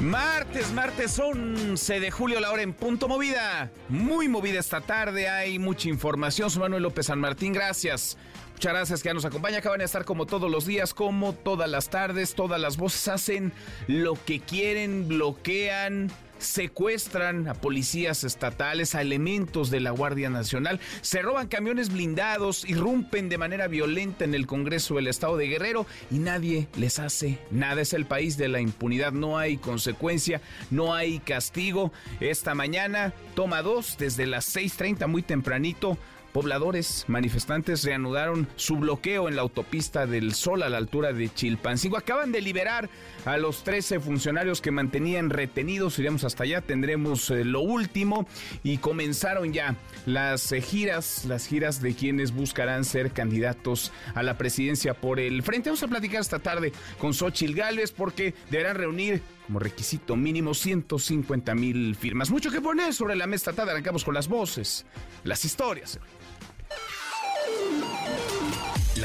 Martes, martes 11 de julio, la hora en punto movida. Muy movida esta tarde, hay mucha información. Soy Manuel López San Martín, gracias. Muchas gracias que nos acompaña. Acaban de estar como todos los días, como todas las tardes. Todas las voces hacen lo que quieren, bloquean secuestran a policías estatales, a elementos de la Guardia Nacional, se roban camiones blindados, irrumpen de manera violenta en el Congreso del Estado de Guerrero y nadie les hace nada. Es el país de la impunidad, no hay consecuencia, no hay castigo. Esta mañana, toma dos, desde las 6.30 muy tempranito, Pobladores manifestantes reanudaron su bloqueo en la autopista del Sol a la altura de Chilpancingo. Acaban de liberar a los 13 funcionarios que mantenían retenidos. Iremos hasta allá, tendremos eh, lo último y comenzaron ya las eh, giras, las giras de quienes buscarán ser candidatos a la presidencia por el frente. Vamos a platicar esta tarde con Xochil Gálvez porque deberán reunir como requisito mínimo 150 mil firmas. Mucho que poner sobre la mesa tarde. Arrancamos con las voces, las historias.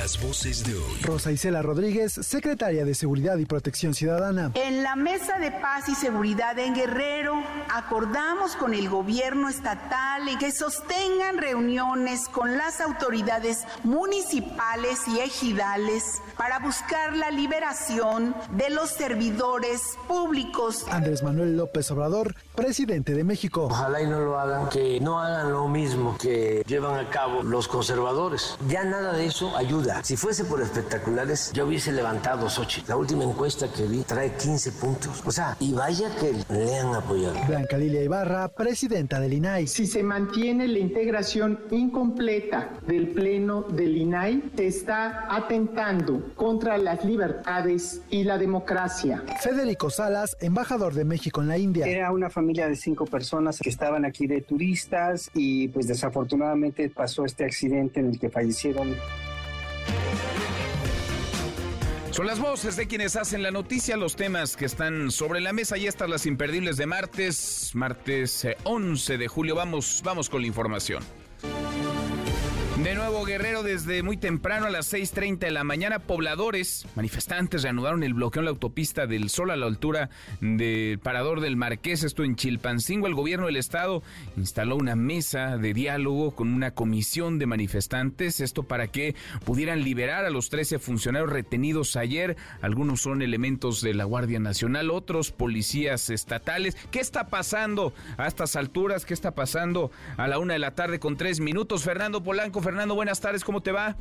Las voces de hoy. Rosa Isela Rodríguez, secretaria de Seguridad y Protección Ciudadana. En la Mesa de Paz y Seguridad en Guerrero acordamos con el gobierno estatal en que sostengan reuniones con las autoridades municipales y ejidales para buscar la liberación de los servidores públicos. Andrés Manuel López Obrador, presidente de México. Ojalá y no lo hagan, que no hagan lo mismo que llevan a cabo los conservadores. Ya nada de eso ayuda si fuese por espectaculares, yo hubiese levantado Sochi. La última encuesta que vi trae 15 puntos. O sea, y vaya que le han apoyado. Blanca Lilia Ibarra, presidenta del INAI. Si se mantiene la integración incompleta del Pleno del INAI, se está atentando contra las libertades y la democracia. Federico Salas, embajador de México en la India. Era una familia de cinco personas que estaban aquí de turistas y pues desafortunadamente pasó este accidente en el que fallecieron son las voces de quienes hacen la noticia, los temas que están sobre la mesa y estas las imperdibles de martes, martes 11 eh, de julio. Vamos, vamos con la información. De nuevo, Guerrero, desde muy temprano a las 6.30 de la mañana, pobladores, manifestantes reanudaron el bloqueo en la autopista del Sol a la altura del Parador del Marqués, esto en Chilpancingo. El gobierno del estado instaló una mesa de diálogo con una comisión de manifestantes, esto para que pudieran liberar a los 13 funcionarios retenidos ayer. Algunos son elementos de la Guardia Nacional, otros policías estatales. ¿Qué está pasando a estas alturas? ¿Qué está pasando a la una de la tarde con tres minutos? Fernando Polanco, Fernando, buenas tardes, ¿cómo te va?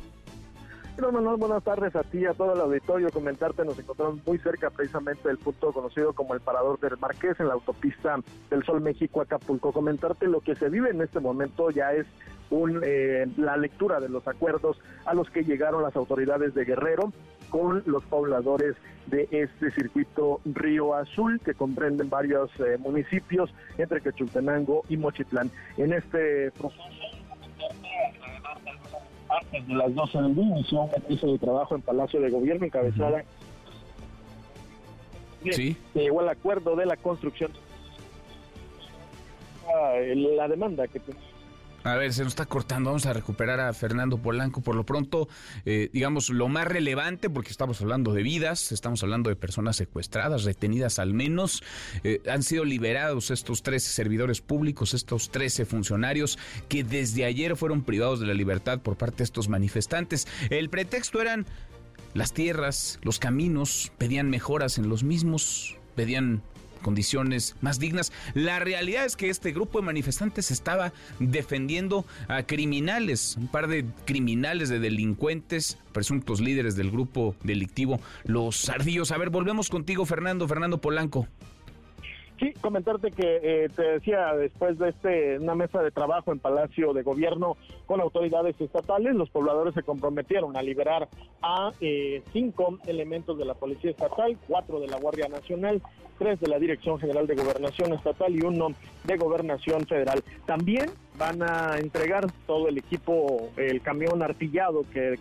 Hola Manuel, buenas tardes a ti a todo el auditorio. Comentarte, nos encontramos muy cerca precisamente del punto conocido como el Parador del Marqués en la autopista del Sol México Acapulco. Comentarte lo que se vive en este momento ya es un, eh, la lectura de los acuerdos a los que llegaron las autoridades de Guerrero con los pobladores de este circuito Río Azul, que comprenden varios eh, municipios entre Quechultenango y Mochitlán. En este proceso antes de las 12 del día inició un mesa de trabajo en Palacio de Gobierno encabezada. Sí. Se llegó al acuerdo de la construcción. La demanda que a ver, se nos está cortando. Vamos a recuperar a Fernando Polanco. Por lo pronto, eh, digamos, lo más relevante, porque estamos hablando de vidas, estamos hablando de personas secuestradas, retenidas al menos. Eh, han sido liberados estos 13 servidores públicos, estos 13 funcionarios que desde ayer fueron privados de la libertad por parte de estos manifestantes. El pretexto eran las tierras, los caminos, pedían mejoras en los mismos, pedían condiciones más dignas. La realidad es que este grupo de manifestantes estaba defendiendo a criminales, un par de criminales, de delincuentes, presuntos líderes del grupo delictivo, los ardillos. A ver, volvemos contigo, Fernando, Fernando Polanco. Sí, comentarte que eh, te decía después de este una mesa de trabajo en Palacio de Gobierno con autoridades estatales, los pobladores se comprometieron a liberar a eh, cinco elementos de la Policía Estatal, cuatro de la Guardia Nacional, tres de la Dirección General de Gobernación Estatal y uno de Gobernación Federal. También van a entregar todo el equipo, el camión artillado que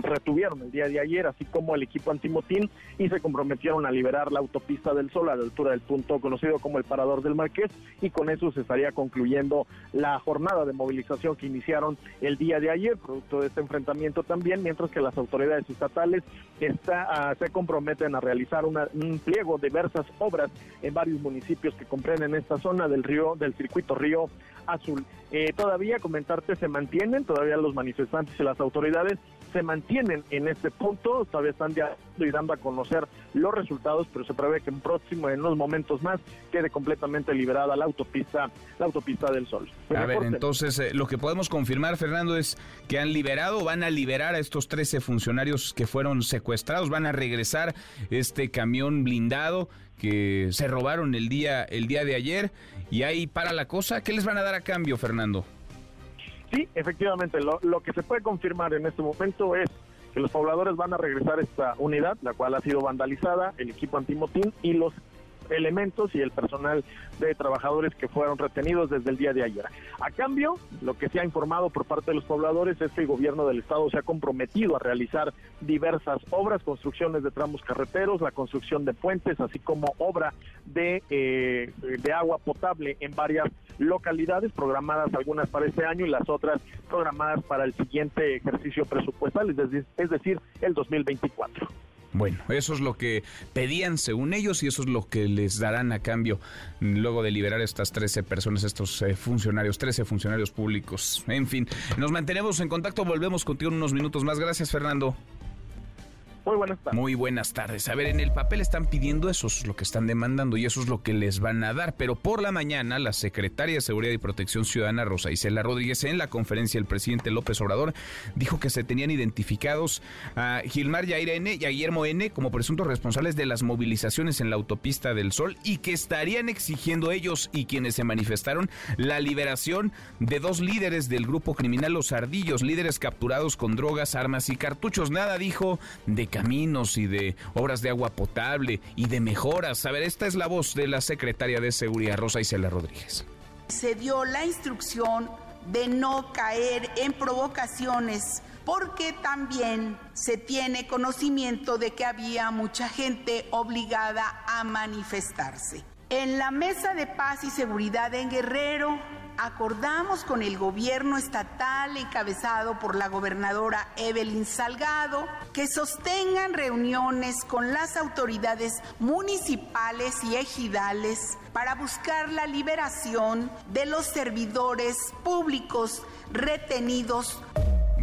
retuvieron el día de ayer, así como el equipo antimotín, y se comprometieron a liberar la autopista del Sol a la altura del punto conocido como el Parador del Marqués, y con eso se estaría concluyendo la jornada de movilización que iniciaron el día de ayer, producto de este enfrentamiento también, mientras que las autoridades estatales está, ah, se comprometen a realizar un pliego de diversas obras en varios municipios que comprenden esta zona del río, del circuito río Azul. Eh, todavía comentarte se mantienen, todavía los manifestantes y las autoridades se mantienen en este punto, todavía están y dando a conocer los resultados, pero se prevé que en próximo, en unos momentos más, quede completamente liberada la autopista, la autopista del Sol. a ver, entonces eh, lo que podemos confirmar, Fernando, es que han liberado, van a liberar a estos 13 funcionarios que fueron secuestrados, van a regresar este camión blindado que se robaron el día, el día de ayer y ahí para la cosa. ¿Qué les van a dar a cambio, Fernando? Sí, efectivamente, lo, lo que se puede confirmar en este momento es que los pobladores van a regresar a esta unidad, la cual ha sido vandalizada, el equipo antimotín y los elementos y el personal de trabajadores que fueron retenidos desde el día de ayer. A cambio, lo que se ha informado por parte de los pobladores es que el gobierno del estado se ha comprometido a realizar diversas obras, construcciones de tramos carreteros, la construcción de puentes, así como obra de, eh, de agua potable en varias localidades, programadas algunas para este año y las otras programadas para el siguiente ejercicio presupuestal, es decir, el 2024. Bueno, eso es lo que pedían según ellos y eso es lo que les darán a cambio luego de liberar a estas 13 personas, estos eh, funcionarios, 13 funcionarios públicos. En fin, nos mantenemos en contacto, volvemos contigo en unos minutos más. Gracias, Fernando. Muy buenas tardes. Muy buenas tardes. A ver, en el papel están pidiendo eso, es lo que están demandando y eso es lo que les van a dar. Pero por la mañana, la secretaria de Seguridad y Protección Ciudadana, Rosa Isela Rodríguez, en la conferencia del presidente López Obrador, dijo que se tenían identificados a Gilmar Yair N y a Guillermo N como presuntos responsables de las movilizaciones en la autopista del Sol y que estarían exigiendo ellos y quienes se manifestaron la liberación de dos líderes del grupo criminal Los Ardillos, líderes capturados con drogas, armas y cartuchos. Nada dijo de caminos y de obras de agua potable y de mejoras. A ver, esta es la voz de la secretaria de Seguridad, Rosa Isela Rodríguez. Se dio la instrucción de no caer en provocaciones porque también se tiene conocimiento de que había mucha gente obligada a manifestarse. En la Mesa de Paz y Seguridad en Guerrero acordamos con el gobierno estatal encabezado por la gobernadora Evelyn Salgado que sostengan reuniones con las autoridades municipales y ejidales para buscar la liberación de los servidores públicos retenidos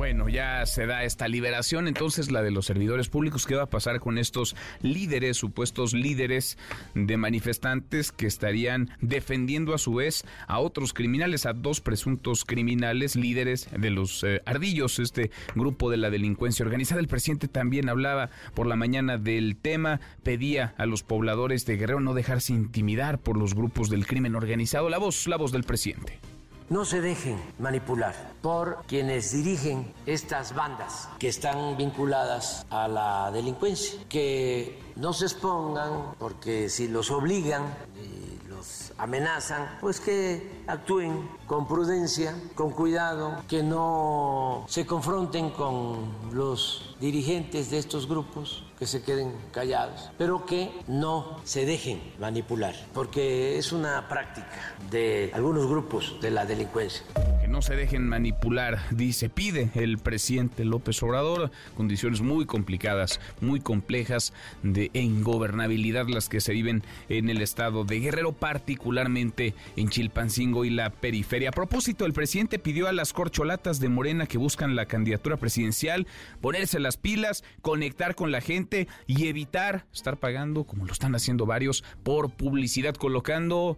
bueno, ya se da esta liberación, entonces la de los servidores públicos, ¿qué va a pasar con estos líderes, supuestos líderes de manifestantes que estarían defendiendo a su vez a otros criminales, a dos presuntos criminales, líderes de los eh, ardillos, este grupo de la delincuencia organizada? El presidente también hablaba por la mañana del tema, pedía a los pobladores de Guerrero no dejarse intimidar por los grupos del crimen organizado. La voz, la voz del presidente. No se dejen manipular por quienes dirigen estas bandas que están vinculadas a la delincuencia, que no se expongan porque si los obligan y los amenazan, pues que actúen con prudencia, con cuidado, que no se confronten con los dirigentes de estos grupos que se queden callados, pero que no se dejen manipular, porque es una práctica de algunos grupos de la delincuencia. Que no se dejen manipular, dice, pide el presidente López Obrador, condiciones muy complicadas, muy complejas de ingobernabilidad las que se viven en el estado de Guerrero, particularmente en Chilpancingo y la periferia. A propósito, el presidente pidió a las corcholatas de Morena que buscan la candidatura presidencial ponerse las pilas, conectar con la gente, y evitar estar pagando, como lo están haciendo varios, por publicidad, colocando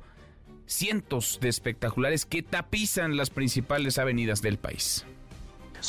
cientos de espectaculares que tapizan las principales avenidas del país.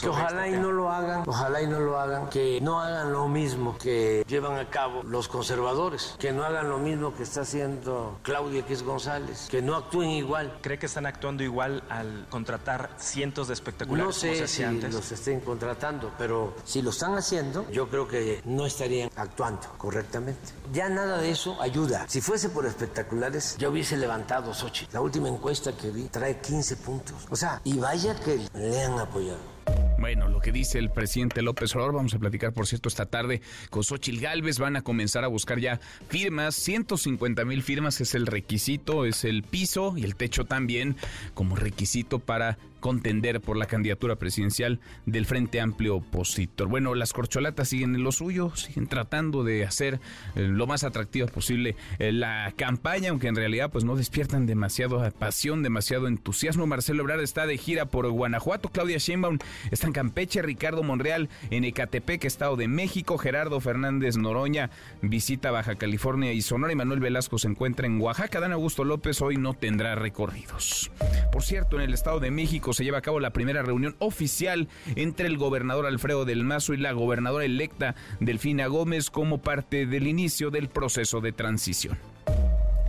Que ojalá y no lo hagan, ojalá y no lo hagan, que no hagan lo mismo que llevan a cabo los conservadores, que no hagan lo mismo que está haciendo Claudia X González, que no actúen igual. ¿Cree que están actuando igual al contratar cientos de espectaculares? No sé si los estén contratando, pero si lo están haciendo, yo creo que no estarían actuando correctamente. Ya nada de eso ayuda. Si fuese por espectaculares, yo hubiese levantado Sochi. La última encuesta que vi trae 15 puntos. O sea, y vaya que le han apoyado. Bueno, lo que dice el presidente López Obrador, vamos a platicar, por cierto, esta tarde con Xochil Gálvez. Van a comenzar a buscar ya firmas. 150 mil firmas es el requisito, es el piso y el techo también como requisito para contender por la candidatura presidencial del Frente Amplio Opositor. Bueno, las corcholatas siguen en lo suyo, siguen tratando de hacer eh, lo más atractiva posible eh, la campaña, aunque en realidad pues no despiertan demasiado pasión, demasiado entusiasmo. Marcelo Ebrard está de gira por Guanajuato, Claudia Sheinbaum está en Campeche, Ricardo Monreal en Ecatepec, Estado de México, Gerardo Fernández Noroña visita Baja California y Sonora y Manuel Velasco se encuentra en Oaxaca. Dan Augusto López hoy no tendrá recorridos. Por cierto, en el Estado de México se lleva a cabo la primera reunión oficial entre el gobernador Alfredo del Mazo y la gobernadora electa Delfina Gómez como parte del inicio del proceso de transición.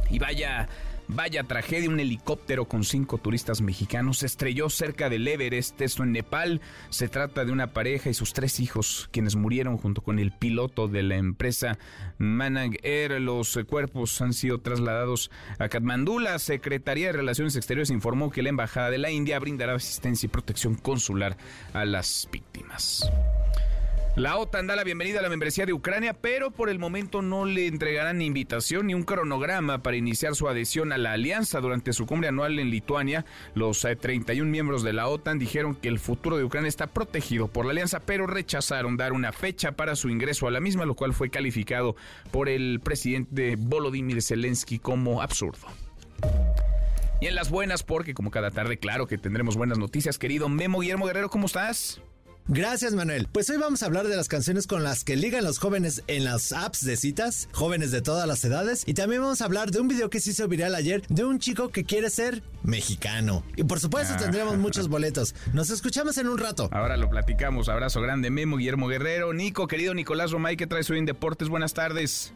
Y vaya Vaya tragedia, un helicóptero con cinco turistas mexicanos se estrelló cerca del Everest, esto en Nepal. Se trata de una pareja y sus tres hijos, quienes murieron junto con el piloto de la empresa Manang Air. Los cuerpos han sido trasladados a Katmandú. La Secretaría de Relaciones Exteriores informó que la Embajada de la India brindará asistencia y protección consular a las víctimas. La OTAN da la bienvenida a la membresía de Ucrania, pero por el momento no le entregarán ni invitación ni un cronograma para iniciar su adhesión a la alianza. Durante su cumbre anual en Lituania, los 31 eh, miembros de la OTAN dijeron que el futuro de Ucrania está protegido por la alianza, pero rechazaron dar una fecha para su ingreso a la misma, lo cual fue calificado por el presidente Volodymyr Zelensky como absurdo. Y en las buenas, porque como cada tarde, claro que tendremos buenas noticias, querido Memo Guillermo Guerrero, ¿cómo estás? Gracias Manuel. Pues hoy vamos a hablar de las canciones con las que ligan los jóvenes en las apps de citas, jóvenes de todas las edades, y también vamos a hablar de un video que se hizo viral ayer de un chico que quiere ser mexicano. Y por supuesto ah. tendremos muchos boletos. Nos escuchamos en un rato. Ahora lo platicamos. Abrazo grande, Memo, Guillermo Guerrero, Nico, querido Nicolás Romay, ¿qué traes hoy en Deportes? Buenas tardes.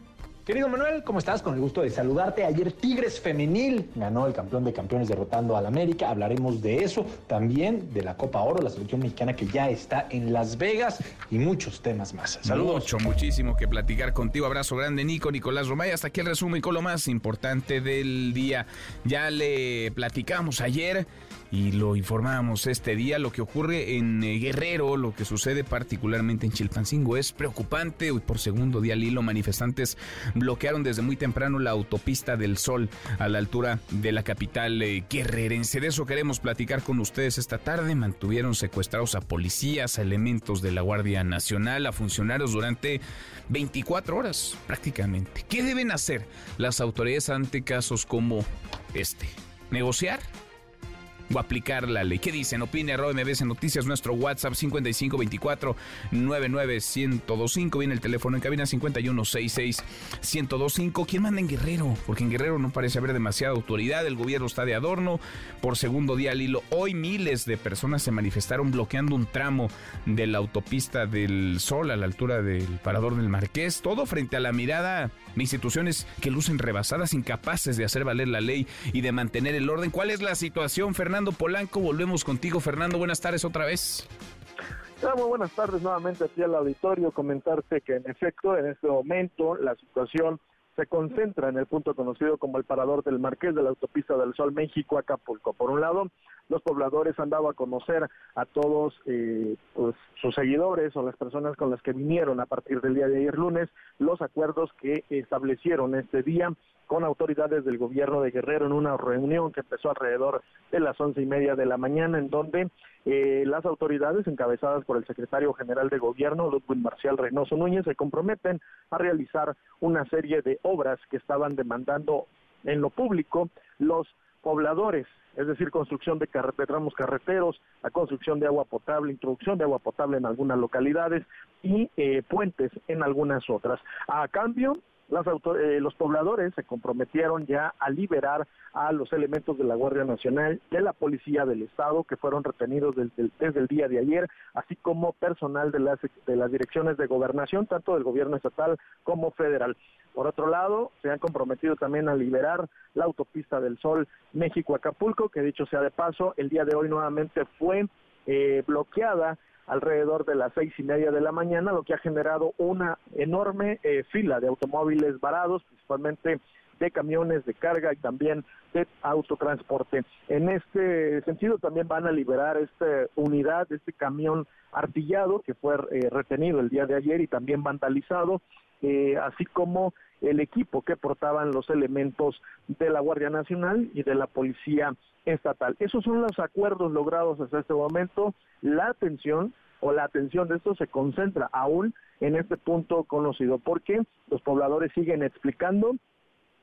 Querido Manuel, ¿cómo estás? Con el gusto de saludarte. Ayer Tigres Femenil ganó el campeón de campeones derrotando al América. Hablaremos de eso, también de la Copa Oro, la selección mexicana que ya está en Las Vegas y muchos temas más. Saludos. Mucho, muchísimo que platicar contigo. Abrazo grande, Nico, Nicolás Romay. Hasta aquí el resumen con lo más importante del día. Ya le platicamos ayer y lo informamos este día. Lo que ocurre en eh, Guerrero, lo que sucede particularmente en Chilpancingo es preocupante. Hoy por segundo día al manifestantes bloquearon desde muy temprano la autopista del Sol a la altura de la capital eh, guerrerense. De eso queremos platicar con ustedes esta tarde. Mantuvieron secuestrados a policías, a elementos de la Guardia Nacional, a funcionarios durante 24 horas prácticamente. ¿Qué deben hacer las autoridades ante casos como este? ¿Negociar? O aplicar la ley. ¿Qué dicen? Opine arroba MBS Noticias, nuestro WhatsApp 5524 99125. Viene el teléfono en cabina 5166 1025. ¿Quién manda en Guerrero? Porque en Guerrero no parece haber demasiada autoridad. El gobierno está de adorno. Por segundo día al hilo, hoy miles de personas se manifestaron bloqueando un tramo de la autopista del Sol a la altura del Parador del Marqués. Todo frente a la mirada instituciones que lucen rebasadas, incapaces de hacer valer la ley y de mantener el orden. ¿Cuál es la situación, Fernando? Polanco. Volvemos contigo, Fernando. Buenas tardes otra vez. muy buenas tardes nuevamente aquí al auditorio. Comentarte que en efecto, en este momento, la situación se concentra en el punto conocido como el parador del Marqués de la autopista del Sol México Acapulco. Por un lado, los pobladores han dado a conocer a todos eh, pues, sus seguidores o las personas con las que vinieron a partir del día de ayer lunes los acuerdos que establecieron este día con autoridades del gobierno de Guerrero en una reunión que empezó alrededor de las once y media de la mañana, en donde eh, las autoridades encabezadas por el secretario general de gobierno, Ludwig Marcial Reynoso Núñez, se comprometen a realizar una serie de obras que estaban demandando en lo público los pobladores, es decir, construcción de, tramos carreteros, la construcción de agua potable, introducción de agua potable en algunas localidades y eh, puentes en algunas otras. A cambio, eh, los pobladores se comprometieron ya a liberar a los elementos de la Guardia Nacional, de la Policía del Estado, que fueron retenidos desde, el día de ayer, así como personal de las, de las direcciones de gobernación, tanto del gobierno estatal como federal. Por otro lado, se han comprometido también a liberar la autopista del Sol México-Acapulco, que dicho sea de paso, el día de hoy nuevamente fue eh, bloqueada alrededor de las seis y media de la mañana, lo que ha generado una enorme eh, fila de automóviles varados, principalmente de camiones de carga y también de autotransporte. En este sentido también van a liberar esta unidad, este camión artillado que fue eh, retenido el día de ayer y también vandalizado, eh, así como el equipo que portaban los elementos de la Guardia Nacional y de la Policía Estatal. Esos son los acuerdos logrados hasta este momento. La atención o la atención de esto se concentra aún en este punto conocido, porque los pobladores siguen explicando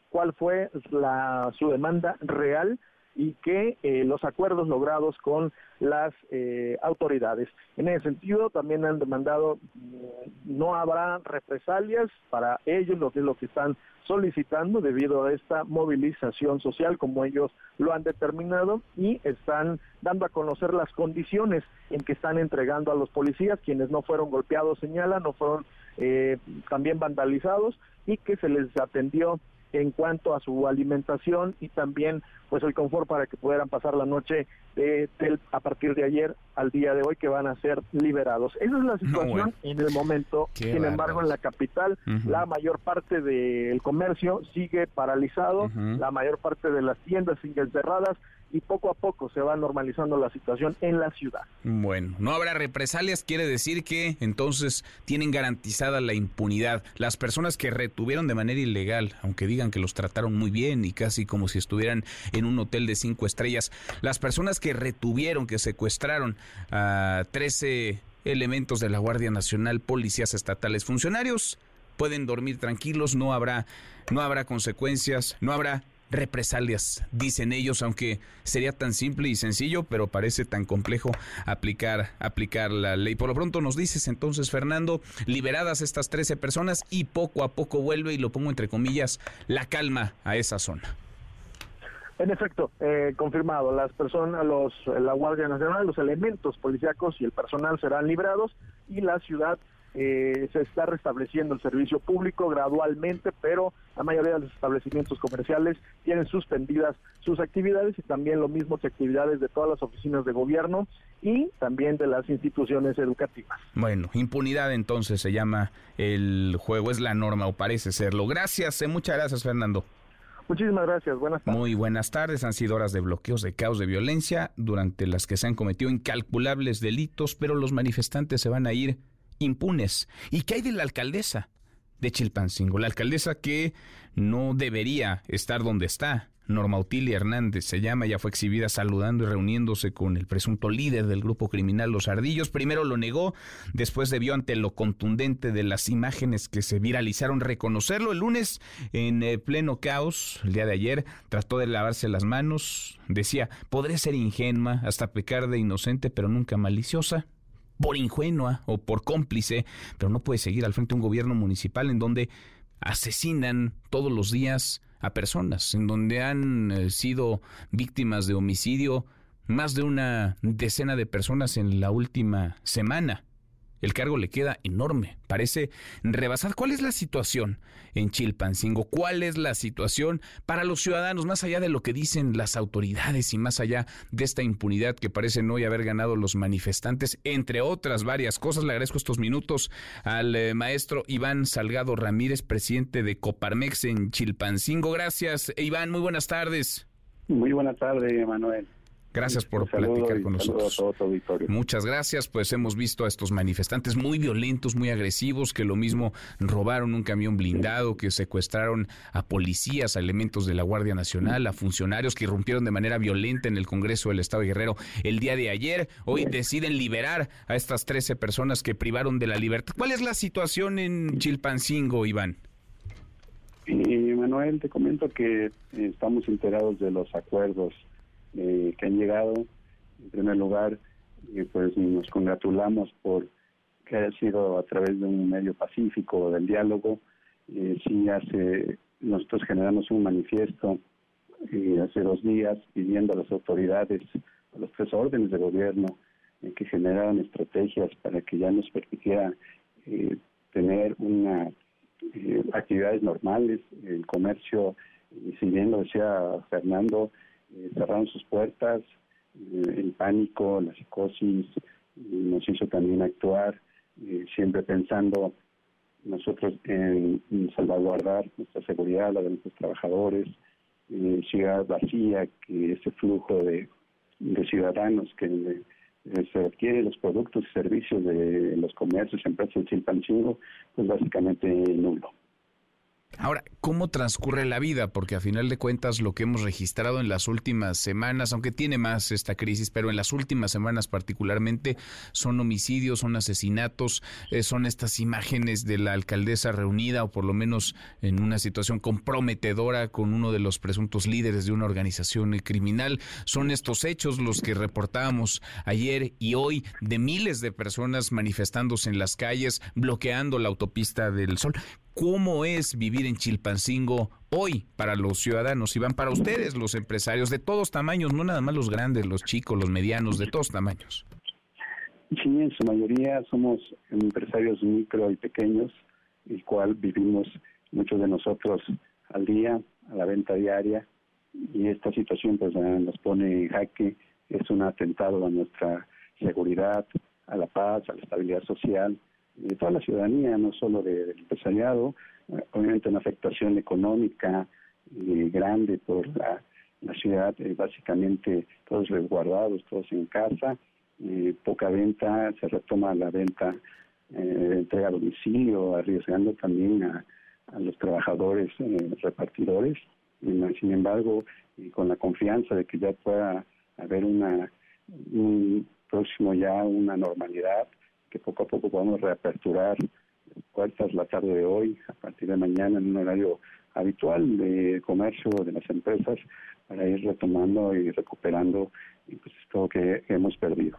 cuál fue la, su demanda real y que eh, los acuerdos logrados con las eh, autoridades. En ese sentido, también han demandado mm, no habrá represalias para ellos, lo que es lo que están solicitando debido a esta movilización social, como ellos lo han determinado, y están dando a conocer las condiciones en que están entregando a los policías, quienes no fueron golpeados, señalan, no fueron eh, también vandalizados, y que se les atendió en cuanto a su alimentación y también pues el confort para que puedan pasar la noche de, a partir de ayer al día de hoy que van a ser liberados. Esa es la situación en el momento. Sin embargo, en la capital la mayor parte del comercio sigue paralizado, la mayor parte de las tiendas siguen cerradas y poco a poco se va normalizando la situación en la ciudad. Bueno, no habrá represalias, quiere decir que entonces tienen garantizada la impunidad. Las personas que retuvieron de manera ilegal, aunque digan que los trataron muy bien y casi como si estuvieran en un hotel de cinco estrellas, las personas que retuvieron, que secuestraron a 13 elementos de la Guardia Nacional, policías estatales, funcionarios, pueden dormir tranquilos, no habrá, no habrá consecuencias, no habrá represalias, dicen ellos, aunque sería tan simple y sencillo, pero parece tan complejo aplicar, aplicar la ley. Por lo pronto nos dices entonces, Fernando, liberadas estas 13 personas y poco a poco vuelve, y lo pongo entre comillas, la calma a esa zona. En efecto, eh, confirmado, las personas, los, la Guardia Nacional, los elementos policíacos y el personal serán liberados y la ciudad eh, se está restableciendo el servicio público gradualmente, pero la mayoría de los establecimientos comerciales tienen suspendidas sus actividades y también lo mismo que actividades de todas las oficinas de gobierno y también de las instituciones educativas. Bueno, impunidad entonces se llama el juego, es la norma o parece serlo. Gracias, eh, muchas gracias Fernando. Muchísimas gracias, buenas tardes. Muy buenas tardes, han sido horas de bloqueos, de caos, de violencia, durante las que se han cometido incalculables delitos, pero los manifestantes se van a ir impunes. ¿Y qué hay de la alcaldesa de Chilpancingo? La alcaldesa que no debería estar donde está. Norma Utilia Hernández se llama, ya fue exhibida saludando y reuniéndose con el presunto líder del grupo criminal Los Ardillos. Primero lo negó, después debió ante lo contundente de las imágenes que se viralizaron reconocerlo. El lunes, en eh, pleno caos, el día de ayer, trató de lavarse las manos. Decía, podré ser ingenua, hasta pecar de inocente, pero nunca maliciosa por ingenua o por cómplice, pero no puede seguir al frente de un gobierno municipal en donde asesinan todos los días a personas, en donde han eh, sido víctimas de homicidio más de una decena de personas en la última semana. El cargo le queda enorme, parece rebasar. ¿Cuál es la situación en Chilpancingo? ¿Cuál es la situación para los ciudadanos, más allá de lo que dicen las autoridades y más allá de esta impunidad que parecen hoy haber ganado los manifestantes, entre otras varias cosas? Le agradezco estos minutos al eh, maestro Iván Salgado Ramírez, presidente de Coparmex en Chilpancingo. Gracias, Iván, muy buenas tardes. Muy buenas tardes, Manuel. Gracias por platicar con nosotros. Muchas gracias. Pues hemos visto a estos manifestantes muy violentos, muy agresivos, que lo mismo robaron un camión blindado, que secuestraron a policías, a elementos de la Guardia Nacional, a funcionarios que irrumpieron de manera violenta en el Congreso del Estado de Guerrero el día de ayer. Hoy deciden liberar a estas 13 personas que privaron de la libertad. ¿Cuál es la situación en Chilpancingo, Iván? Manuel, te comento que estamos enterados de los acuerdos eh, que han llegado. En primer lugar, eh, pues nos congratulamos por que haya sido a través de un medio pacífico del diálogo Eh, hace, nosotros generamos un manifiesto eh, hace dos días pidiendo a las autoridades, a los tres órdenes de gobierno, eh, que generaran estrategias para que ya nos permitiera tener una actividades normales, el comercio, si bien lo decía Fernando, cerraron sus puertas, el pánico, la psicosis, nos hizo también actuar, siempre pensando nosotros en, salvaguardar nuestra seguridad, la de nuestros trabajadores, eh, ciudad vacía, que ese flujo de, ciudadanos que se adquiere los productos y servicios de los comercios, empresas de Chilpancingo, pues básicamente nulo. Ahora, ¿cómo transcurre la vida? Porque a final de cuentas lo que hemos registrado en las últimas semanas, aunque tiene más esta crisis, pero en las últimas semanas particularmente son homicidios, son asesinatos, eh, son estas imágenes de la alcaldesa reunida o por lo menos en una situación comprometedora con uno de los presuntos líderes de una organización criminal. Son estos hechos los que reportábamos ayer y hoy de miles de personas manifestándose en las calles, bloqueando la autopista del Sol cómo es vivir en Chilpancingo hoy para los ciudadanos y van para ustedes, los empresarios de todos tamaños, no nada más los grandes, los chicos, los medianos, de todos tamaños. Sí, en su mayoría somos empresarios micro y pequeños, el cual vivimos muchos de nosotros al día, a la venta diaria, y esta situación pues nos pone en jaque, es un atentado a nuestra seguridad, a la paz, a la estabilidad social, de toda la ciudadanía, no solo del empresariado, eh, obviamente una afectación económica eh, grande por la, ciudad, eh, básicamente todos resguardados, todos en casa, poca venta, se retoma la venta entrega a domicilio, arriesgando también a, los trabajadores repartidores. sin embargo, con la confianza de que ya pueda haber una un próximo ya una normalidad, poco a poco podamos reaperturar puertas la tarde de hoy, a partir de mañana en un horario habitual de comercio de las empresas para ir retomando y recuperando pues, todo que hemos perdido.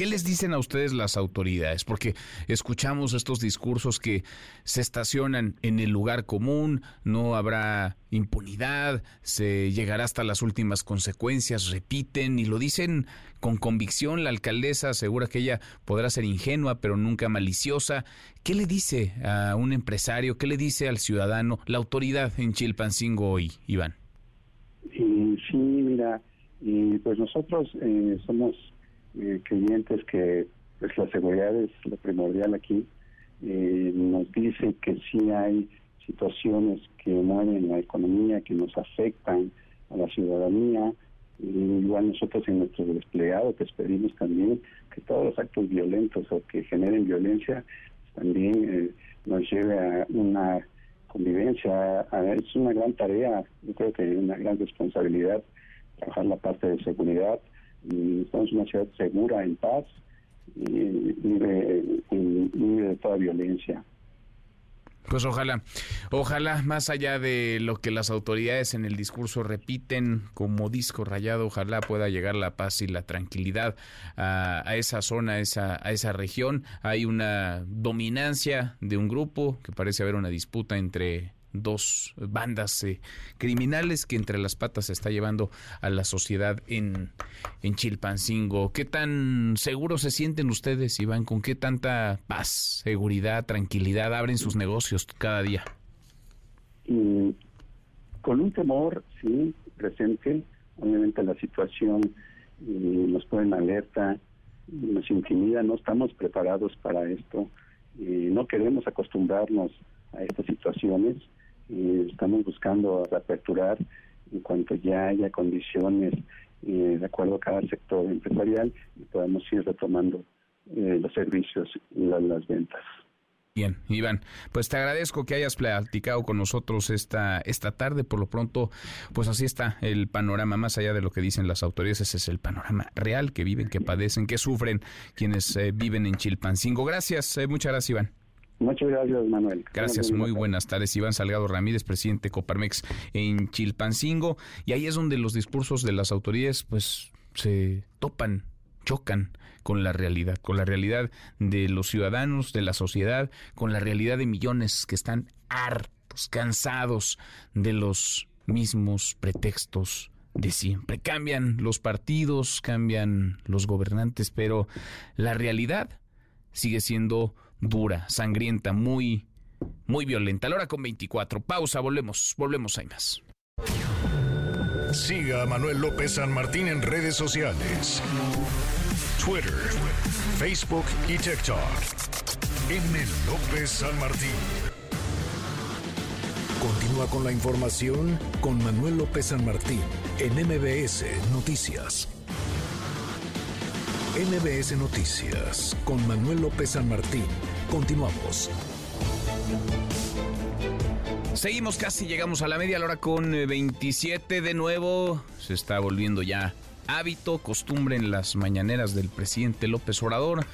¿Qué les dicen a ustedes las autoridades? Porque escuchamos estos discursos que se estacionan en el lugar común, no habrá impunidad, se llegará hasta las últimas consecuencias, repiten y lo dicen con convicción. La alcaldesa asegura que ella podrá ser ingenua, pero nunca maliciosa. ¿Qué le dice a un empresario? ¿Qué le dice al ciudadano la autoridad en Chilpancingo hoy, Iván? Sí, mira, pues nosotros eh, somos eh, creyentes que pues la seguridad es lo primordial aquí. Nos dice que sí hay situaciones que mueven la economía, que nos afectan a la ciudadanía. Y igual nosotros en nuestro desplegado pues pedimos también que todos los actos violentos o que generen violencia también eh, nos lleve a una convivencia. es una gran tarea, yo creo que una gran responsabilidad trabajar la parte de seguridad somos una ciudad segura, en paz y libre, de toda violencia. Pues ojalá, ojalá, más allá de lo que las autoridades en el discurso repiten como disco rayado, ojalá pueda llegar la paz y la tranquilidad a, esa zona, esa, a esa región. Hay una dominancia de un grupo que parece haber una disputa entre dos bandas eh, criminales que entre las patas se está llevando a la sociedad en, en Chilpancingo. ¿Qué tan seguros se sienten ustedes, Iván? ¿Con qué tanta paz, seguridad, tranquilidad abren sus negocios cada día? con un temor, sí, presente. Obviamente la situación nos pone en alerta, nos intimida, no estamos preparados para esto. no queremos acostumbrarnos a estas situaciones estamos buscando reaperturar en cuanto ya haya condiciones eh, de acuerdo a cada sector empresarial y podamos ir retomando eh, los servicios y las ventas. Bien, Iván, pues te agradezco que hayas platicado con nosotros esta, esta tarde. Por lo pronto, pues así está el panorama, más allá de lo que dicen las autoridades, ese es el panorama real que viven, que padecen, que sufren quienes eh, viven en Chilpancingo. Gracias, muchas gracias, Iván. Muchas gracias, Manuel. Gracias, muy buenas tardes. Iván Salgado Ramírez, presidente Coparmex en Chilpancingo. Y ahí es donde los discursos de las autoridades, pues, se topan chocan con la realidad, con la realidad de los ciudadanos, de la sociedad, con la realidad de millones que están hartos, cansados de los mismos pretextos de siempre. Cambian los partidos, cambian los gobernantes, pero la realidad sigue siendo dura, sangrienta, muy, muy violenta. La hora con 24. Pausa, volvemos, volvemos, hay más. Siga a Manuel López San Martín en redes sociales. Twitter, Facebook y TikTok. M. López San Martín. Continúa con la información con Manuel López San Martín en MBS Noticias. MBS Noticias con Manuel López San Martín. Continuamos. Seguimos casi, llegamos a la media hora con 27 eh, de nuevo. Se está volviendo ya hábito, costumbre en las mañaneras del presidente López Obrador.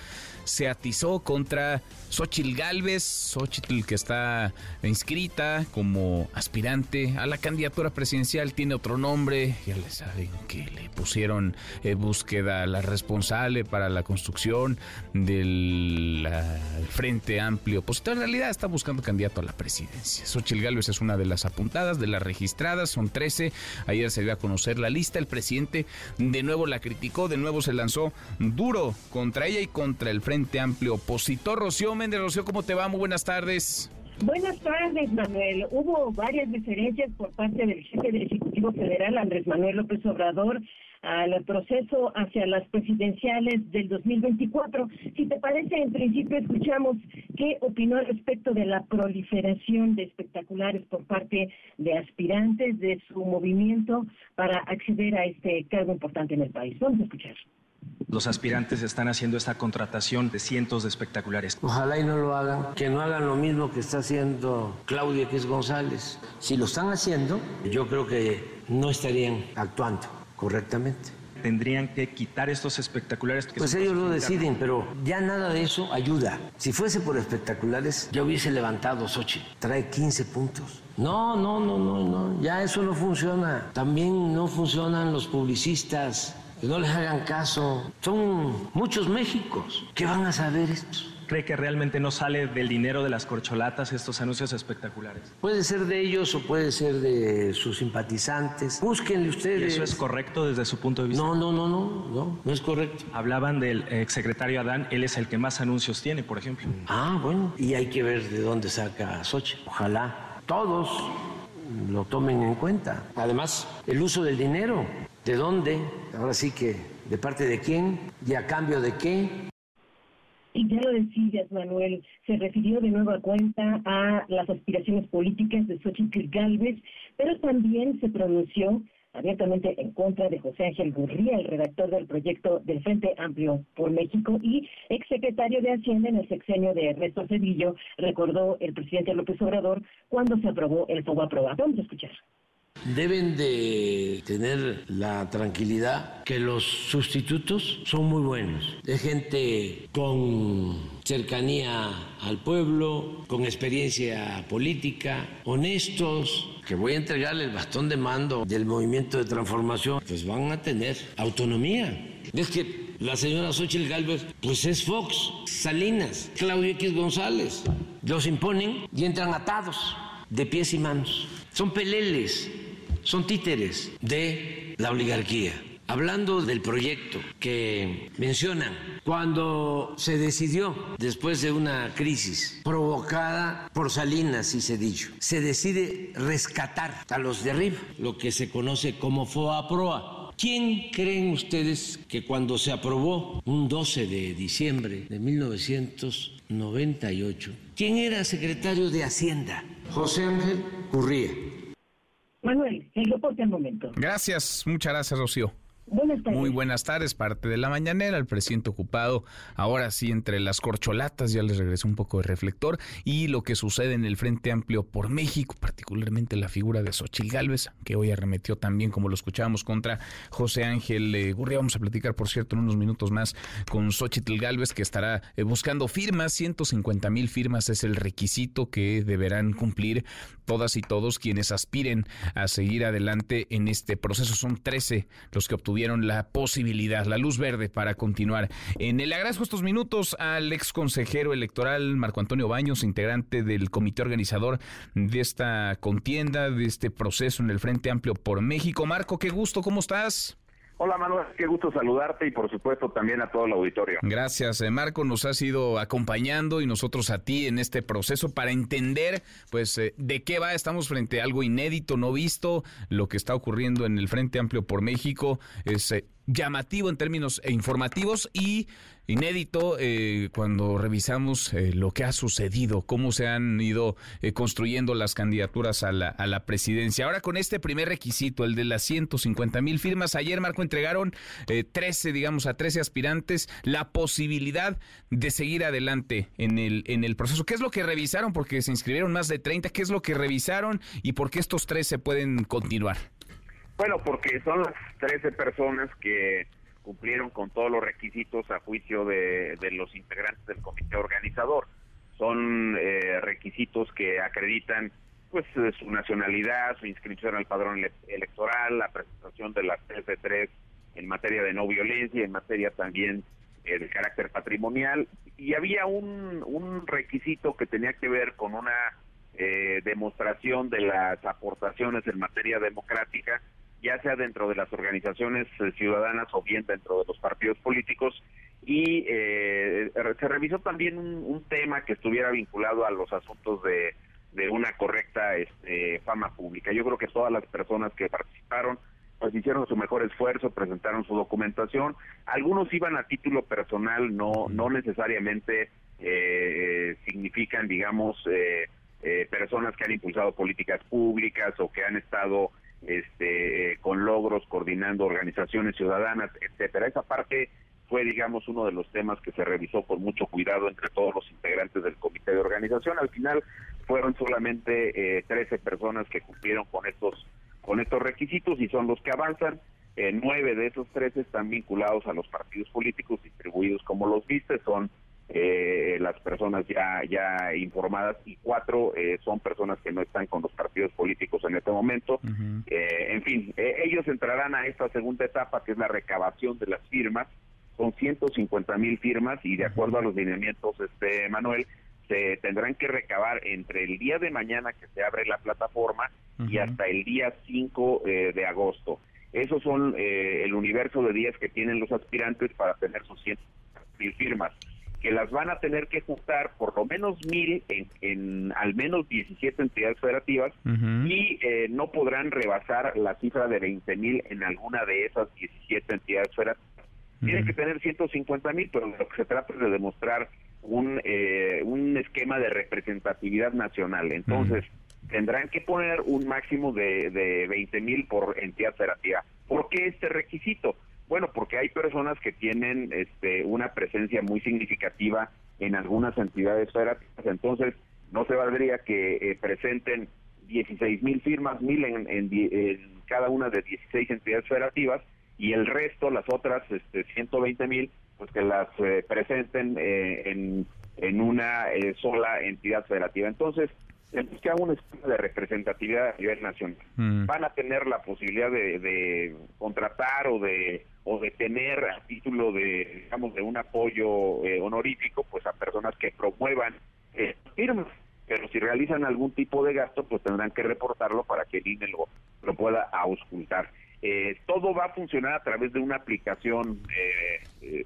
Se atizó contra Xochitl Galvez, Xochitl que está inscrita como aspirante a la candidatura presidencial, tiene otro nombre, ya le saben que le pusieron eh, búsqueda a la responsable para la construcción del Frente Amplio Pues En realidad está buscando candidato a la presidencia. Xochitl Galvez es una de las apuntadas, de las registradas, son 13. Ayer se dio a conocer la lista, el presidente de nuevo la criticó, de nuevo se lanzó duro contra ella y contra el Frente Amplio opositor. Rocío Méndez, Rocío, ¿cómo te va? Muy buenas tardes. Buenas tardes, Manuel. Hubo varias diferencias por parte del jefe del Ejecutivo Federal, Andrés Manuel López Obrador, al proceso hacia las presidenciales del 2024. Si te parece, en principio escuchamos qué opinó respecto de la proliferación de espectaculares por parte de aspirantes de su movimiento para acceder a este cargo importante en el país. Vamos a escuchar. Los aspirantes están haciendo esta contratación de cientos de espectaculares. Ojalá y no lo hagan, que no hagan lo mismo que está haciendo Claudia X González. Si lo están haciendo, yo creo que no estarían actuando correctamente tendrían que quitar estos espectaculares. pues ellos lo deciden, pero ya nada de eso ayuda. Si fuese por espectaculares, yo hubiese levantado Sochi. Trae 15 puntos. No, no, no, no, no. Ya eso no funciona. También no funcionan los publicistas que no les hagan caso. Son muchos Méxicos. ¿Qué van a saber estos? ¿Cree que realmente no sale del dinero de las corcholatas estos anuncios espectaculares? Puede ser de ellos o puede ser de sus simpatizantes. Búsquenle ustedes. ¿Y eso es correcto desde su punto de vista? No, no, no, no, no, no es correcto. Hablaban del exsecretario Adán, él es el que más anuncios tiene, por ejemplo. Ah, bueno, y hay que ver de dónde saca Sochi. Ojalá todos lo tomen en cuenta. Además, el uso del dinero. ¿De dónde? Ahora sí que, ¿de parte de quién? ¿Y a cambio de qué? Y ya lo decías, Manuel, se refirió de nueva cuenta a las aspiraciones políticas de Xochitl Galvez, pero también se pronunció abiertamente en contra de José Ángel Gurría, el redactor del proyecto del Frente Amplio por México y exsecretario de Hacienda en el sexenio de Ernesto Cedillo, recordó el presidente López Obrador cuando se aprobó el FOBA aprobado. Vamos a escuchar. Deben de tener la tranquilidad que los sustitutos son muy buenos. De gente con cercanía al pueblo, con experiencia política, honestos, que voy a entregarle el bastón de mando del movimiento de transformación, pues van a tener autonomía. Es que la señora Xochitl Galvez, pues es Fox, Salinas, Claudio X González. Los imponen y entran atados de pies y manos. Son peleles son títeres de la oligarquía. Hablando del proyecto que mencionan, cuando se decidió, después de una crisis provocada por Salinas y Cedillo, se decide rescatar a los de arriba, lo que se conoce como FOA-PROA. ¿Quién creen ustedes que cuando se aprobó un 12 de diciembre de 1998, quién era secretario de Hacienda? José Ángel Curría. Manuel, el reporte al momento. Gracias, muchas gracias, Rocío. Buenas tardes. Muy buenas tardes, parte de la mañanera, el presidente ocupado ahora sí entre las corcholatas, ya les regresó un poco de reflector, y lo que sucede en el Frente Amplio por México, particularmente la figura de Xochil Gálvez, que hoy arremetió también, como lo escuchábamos, contra José Ángel eh, Gurria. Vamos a platicar, por cierto, en unos minutos más con Xochitl Gálvez, que estará eh, buscando firmas, 150 mil firmas es el requisito que deberán cumplir todas y todos quienes aspiren a seguir adelante en este proceso. Son 13 los que obtuvieron tuvieron la posibilidad, la luz verde para continuar. En el agradezco estos minutos al ex consejero electoral Marco Antonio Baños, integrante del comité organizador de esta contienda, de este proceso en el Frente Amplio por México. Marco, qué gusto, ¿cómo estás? Hola Manuel, qué gusto saludarte y por supuesto también a todo el auditorio. Gracias, eh, Marco, nos has ido acompañando y nosotros a ti en este proceso para entender pues eh, de qué va, estamos frente a algo inédito, no visto, lo que está ocurriendo en el Frente Amplio por México es eh, llamativo en términos informativos y inédito eh, cuando revisamos eh, lo que ha sucedido, cómo se han ido eh, construyendo las candidaturas a la, a la presidencia. Ahora con este primer requisito, el de las 150 mil firmas, ayer Marco entregaron 13, digamos, a 13 aspirantes la posibilidad de seguir adelante en el, en el proceso. ¿Qué es lo que revisaron? Porque se inscribieron más de 30. ¿Qué es lo que revisaron y por qué estos 13 pueden continuar? Bueno, porque son las 13 personas que cumplieron con todos los requisitos a juicio de, los integrantes del comité organizador. Son eh, requisitos que acreditan pues su nacionalidad, su inscripción al padrón electoral, la presentación de las 13 en materia de no violencia, en materia también eh, de carácter patrimonial. Y había un, un requisito que tenía que ver con una eh, demostración de las aportaciones en materia democrática ya sea dentro de las organizaciones eh, ciudadanas o bien dentro de los partidos políticos. Y eh, se revisó también un, tema que estuviera vinculado a los asuntos de, de una correcta este, fama pública. Yo creo que todas las personas que participaron pues hicieron su mejor esfuerzo, presentaron su documentación. Algunos iban a título personal, no no necesariamente eh, significan, digamos, personas que han impulsado políticas públicas o que han estado este, con logros, coordinando organizaciones ciudadanas, etcétera. Esa parte fue, digamos, uno de los temas que se revisó con mucho cuidado entre todos los integrantes del comité de organización. Al final fueron solamente eh, 13 personas que cumplieron con estos con estos requisitos y son los que avanzan. Eh, nueve de esos 13 están vinculados a los partidos políticos distribuidos como los viste, son eh, las personas ya ya informadas y cuatro eh, son personas que no están con los partidos políticos en este momento. Eh, en fin, eh, ellos entrarán a esta segunda etapa que es la recabación de las firmas. Son 150 mil firmas y de acuerdo a los lineamientos, este Manuel, se tendrán que recabar entre el día de mañana que se abre la plataforma y hasta el día 5 de agosto. Esos son el universo de días que tienen los aspirantes para tener sus 100 mil firmas que las van a tener que juntar por lo menos mil en, al menos 17 entidades federativas y eh, no podrán rebasar la cifra de 20 mil en alguna de esas 17 entidades federativas. Tienen que tener 150 mil, pero lo que se trata es de demostrar un, eh, un esquema de representatividad nacional. Entonces, tendrán que poner un máximo de, de 20 mil por entidad federativa. ¿Por qué este requisito? Bueno, porque hay personas que tienen este, una presencia muy significativa en algunas entidades federativas, entonces no se valdría que eh, presenten 16 mil firmas, mil en, cada una de 16 entidades federativas y el resto, las otras este, 120 mil, pues que las eh, presenten eh, en, en una sola entidad federativa. Entonces, que haga un esquema de representatividad a nivel nacional. Mm. Van a tener la posibilidad de, contratar o de o de tener a título de digamos de un apoyo eh, honorífico pues a personas que promuevan eh, firmas. Pero si realizan algún tipo de gasto pues tendrán que reportarlo para que el INE lo, lo pueda auscultar. Eh, todo va a funcionar a través de una aplicación eh,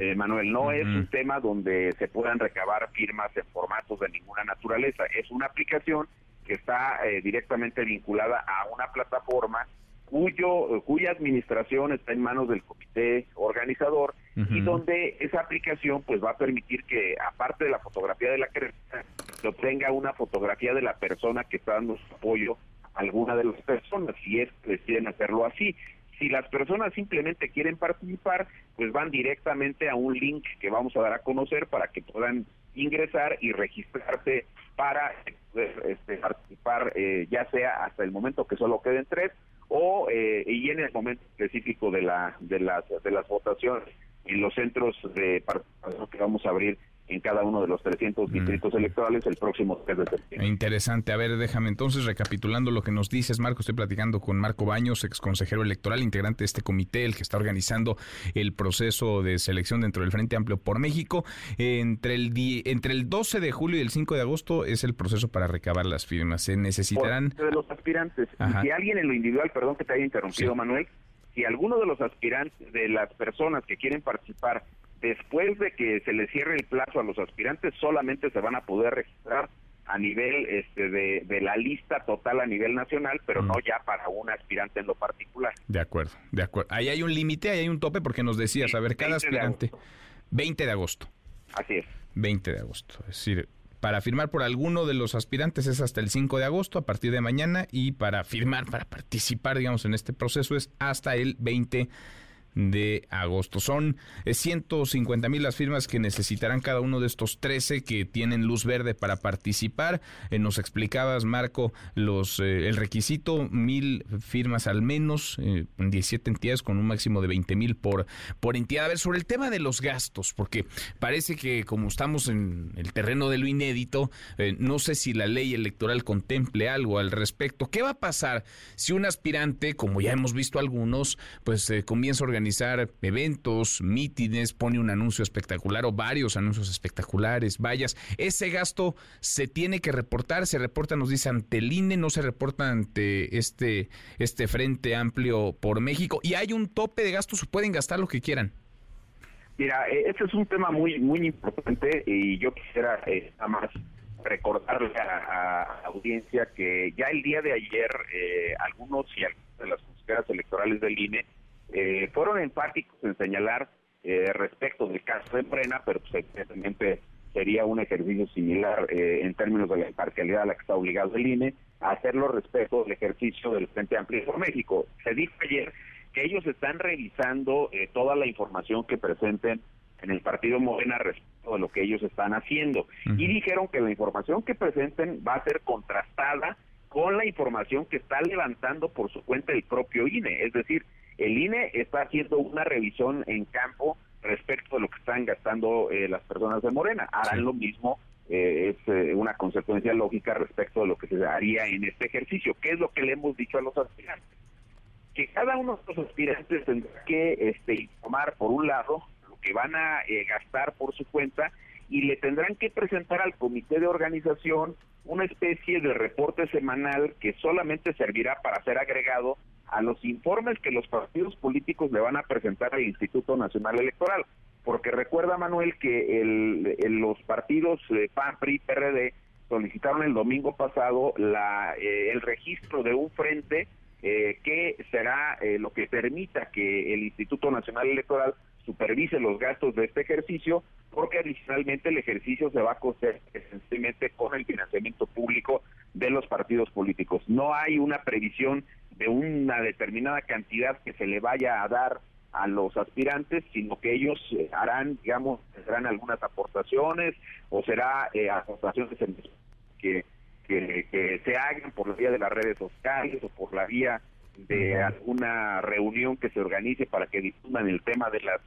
eh, Manuel, no es un tema donde se puedan recabar firmas en formatos de ninguna naturaleza, es una aplicación que está eh, directamente vinculada a una plataforma cuyo cuya administración está en manos del comité organizador y donde esa aplicación pues va a permitir que aparte de la fotografía de la creencia se obtenga una fotografía de la persona que está dando su apoyo a alguna de las personas si es que deciden hacerlo así. Si las personas simplemente quieren participar, pues van directamente a un link que vamos a dar a conocer para que puedan ingresar y registrarse para este, participar, eh, ya sea hasta el momento que solo queden tres o eh, y en el momento específico de la de las de las votaciones en los centros de participación que vamos a abrir en cada uno de los 300 distritos electorales el próximo 3 de septiembre. Interesante. A ver, déjame entonces recapitulando lo que nos dices, Marco. Estoy platicando con Marco Baños, ex consejero electoral, integrante de este comité, el que está organizando el proceso de selección dentro del Frente Amplio por México. Entre el, entre el 12 de julio y el 5 de agosto es el proceso para recabar las firmas. Se necesitarán... de los aspirantes. si alguien en lo individual, perdón que te haya interrumpido, Manuel, si alguno de los aspirantes, de las personas que quieren participar después de que se le cierre el plazo a los aspirantes, solamente se van a poder registrar a nivel este, de, la lista total a nivel nacional, pero no ya para un aspirante en lo particular. De acuerdo, de acuerdo. Ahí hay un límite, ahí hay un tope, porque nos decías, a ver, cada aspirante, 20 de agosto. Así es. 20 de agosto. Es decir, para firmar por alguno de los aspirantes es hasta el 5 de agosto, a partir de mañana, y para firmar, para participar, digamos, en este proceso es hasta el 20 de de agosto. Son 150 eh, mil las firmas que necesitarán cada uno de estos 13 que tienen luz verde para participar. Eh, nos explicabas, Marco, los eh, el requisito, mil firmas al menos, en 17 entidades con un máximo de 20 mil por, por entidad. A ver, sobre el tema de los gastos, porque parece que como estamos en el terreno de lo inédito, no sé si la ley electoral contemple algo al respecto. ¿Qué va a pasar si un aspirante, como ya hemos visto algunos, pues comienza a organizar organizar eventos, mítines, pone un anuncio espectacular o varios anuncios espectaculares, vallas. Ese gasto se tiene que reportar, se reporta, nos dice, ante el INE, no se reporta ante este, este Frente Amplio por México. Y hay un tope de gastos, pueden gastar lo que quieran. Mira, este es un tema muy muy importante y yo quisiera eh, nada más recordarle a, la audiencia que ya el día de ayer eh, algunos y algunas de las consejeras electorales del INE eh, fueron enfáticos en señalar eh, respecto del caso de Morena, pero pues, evidentemente sería un ejercicio similar eh, en términos de la imparcialidad a la que está obligado el INE a hacerlo respecto del ejercicio del Frente Amplio por México. Se dijo ayer que ellos están revisando toda la información que presenten en el partido Morena respecto de lo que ellos están haciendo. Y dijeron que la información que presenten va a ser contrastada con la información que está levantando por su cuenta el propio INE, es decir, el INE está haciendo una revisión en campo respecto de lo que están gastando eh, las personas de Morena. Harán lo mismo, eh, es eh, una consecuencia lógica respecto de lo que se haría en este ejercicio. ¿Qué es lo que le hemos dicho a los aspirantes? Que cada uno de los aspirantes tendrá que este, informar, por un lado, lo que van a gastar por su cuenta y le tendrán que presentar al comité de organización una especie de reporte semanal que solamente servirá para ser agregado a los informes que los partidos políticos le van a presentar al Instituto Nacional Electoral. Porque recuerda, Manuel, que el, los partidos PAN, PRI, PRD solicitaron el domingo pasado la, eh, el registro de un frente eh, que será eh, lo que permita que el Instituto Nacional Electoral supervise los gastos de este ejercicio, porque adicionalmente el ejercicio se va a costear esencialmente con el financiamiento público de los partidos políticos. No hay una previsión de una determinada cantidad que se le vaya a dar a los aspirantes, sino que ellos eh, harán, digamos, tendrán algunas aportaciones o será eh, aportaciones que, que, se hagan por la vía de las redes sociales o por la vía de alguna reunión que se organice para que difundan el tema de las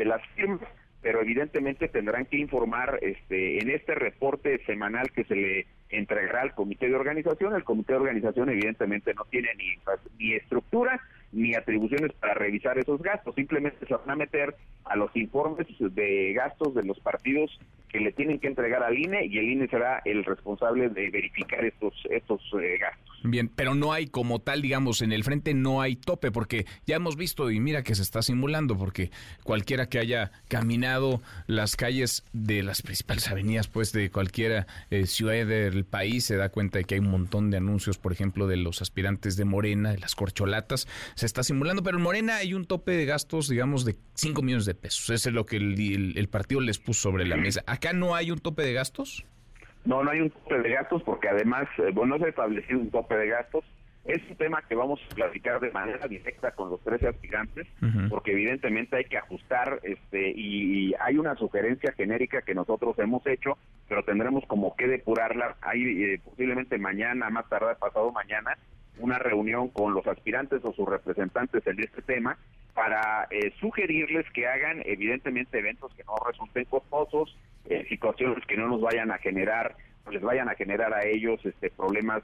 de las firmas pero evidentemente tendrán que informar este en este reporte semanal que se le entregará al comité de organización. El comité de organización evidentemente no tiene ni, ni estructura ni atribuciones para revisar esos gastos, simplemente se van a meter a los informes de gastos de los partidos que le tienen que entregar al INE y el INE será el responsable de verificar estos estos eh, gastos. Bien, pero no hay como tal, digamos, en el frente no hay tope, porque ya hemos visto, y mira que se está simulando, porque cualquiera que haya caminado las calles de las principales avenidas, pues de cualquier eh, ciudad del país, se da cuenta de que hay un montón de anuncios, por ejemplo, de los aspirantes de Morena, de las corcholatas, se está simulando, pero en Morena hay un tope de gastos, digamos, de 5 millones de pesos. Ese es lo que el partido les puso sobre la mesa. ¿Acá no hay un tope de gastos? No, no hay un tope de gastos porque además, eh, bueno, no se ha establecido un tope de gastos. Es un tema que vamos a platicar de manera directa con los 13 aspirantes, porque evidentemente hay que ajustar, este, y, hay una sugerencia genérica que nosotros hemos hecho, pero tendremos como que depurarla. Hay eh, posiblemente mañana, más tarde, pasado mañana, una reunión con los aspirantes o sus representantes en este tema para eh, sugerirles que hagan evidentemente eventos que no resulten costosos, eh, situaciones que no nos vayan a generar, les vayan a generar a ellos este problemas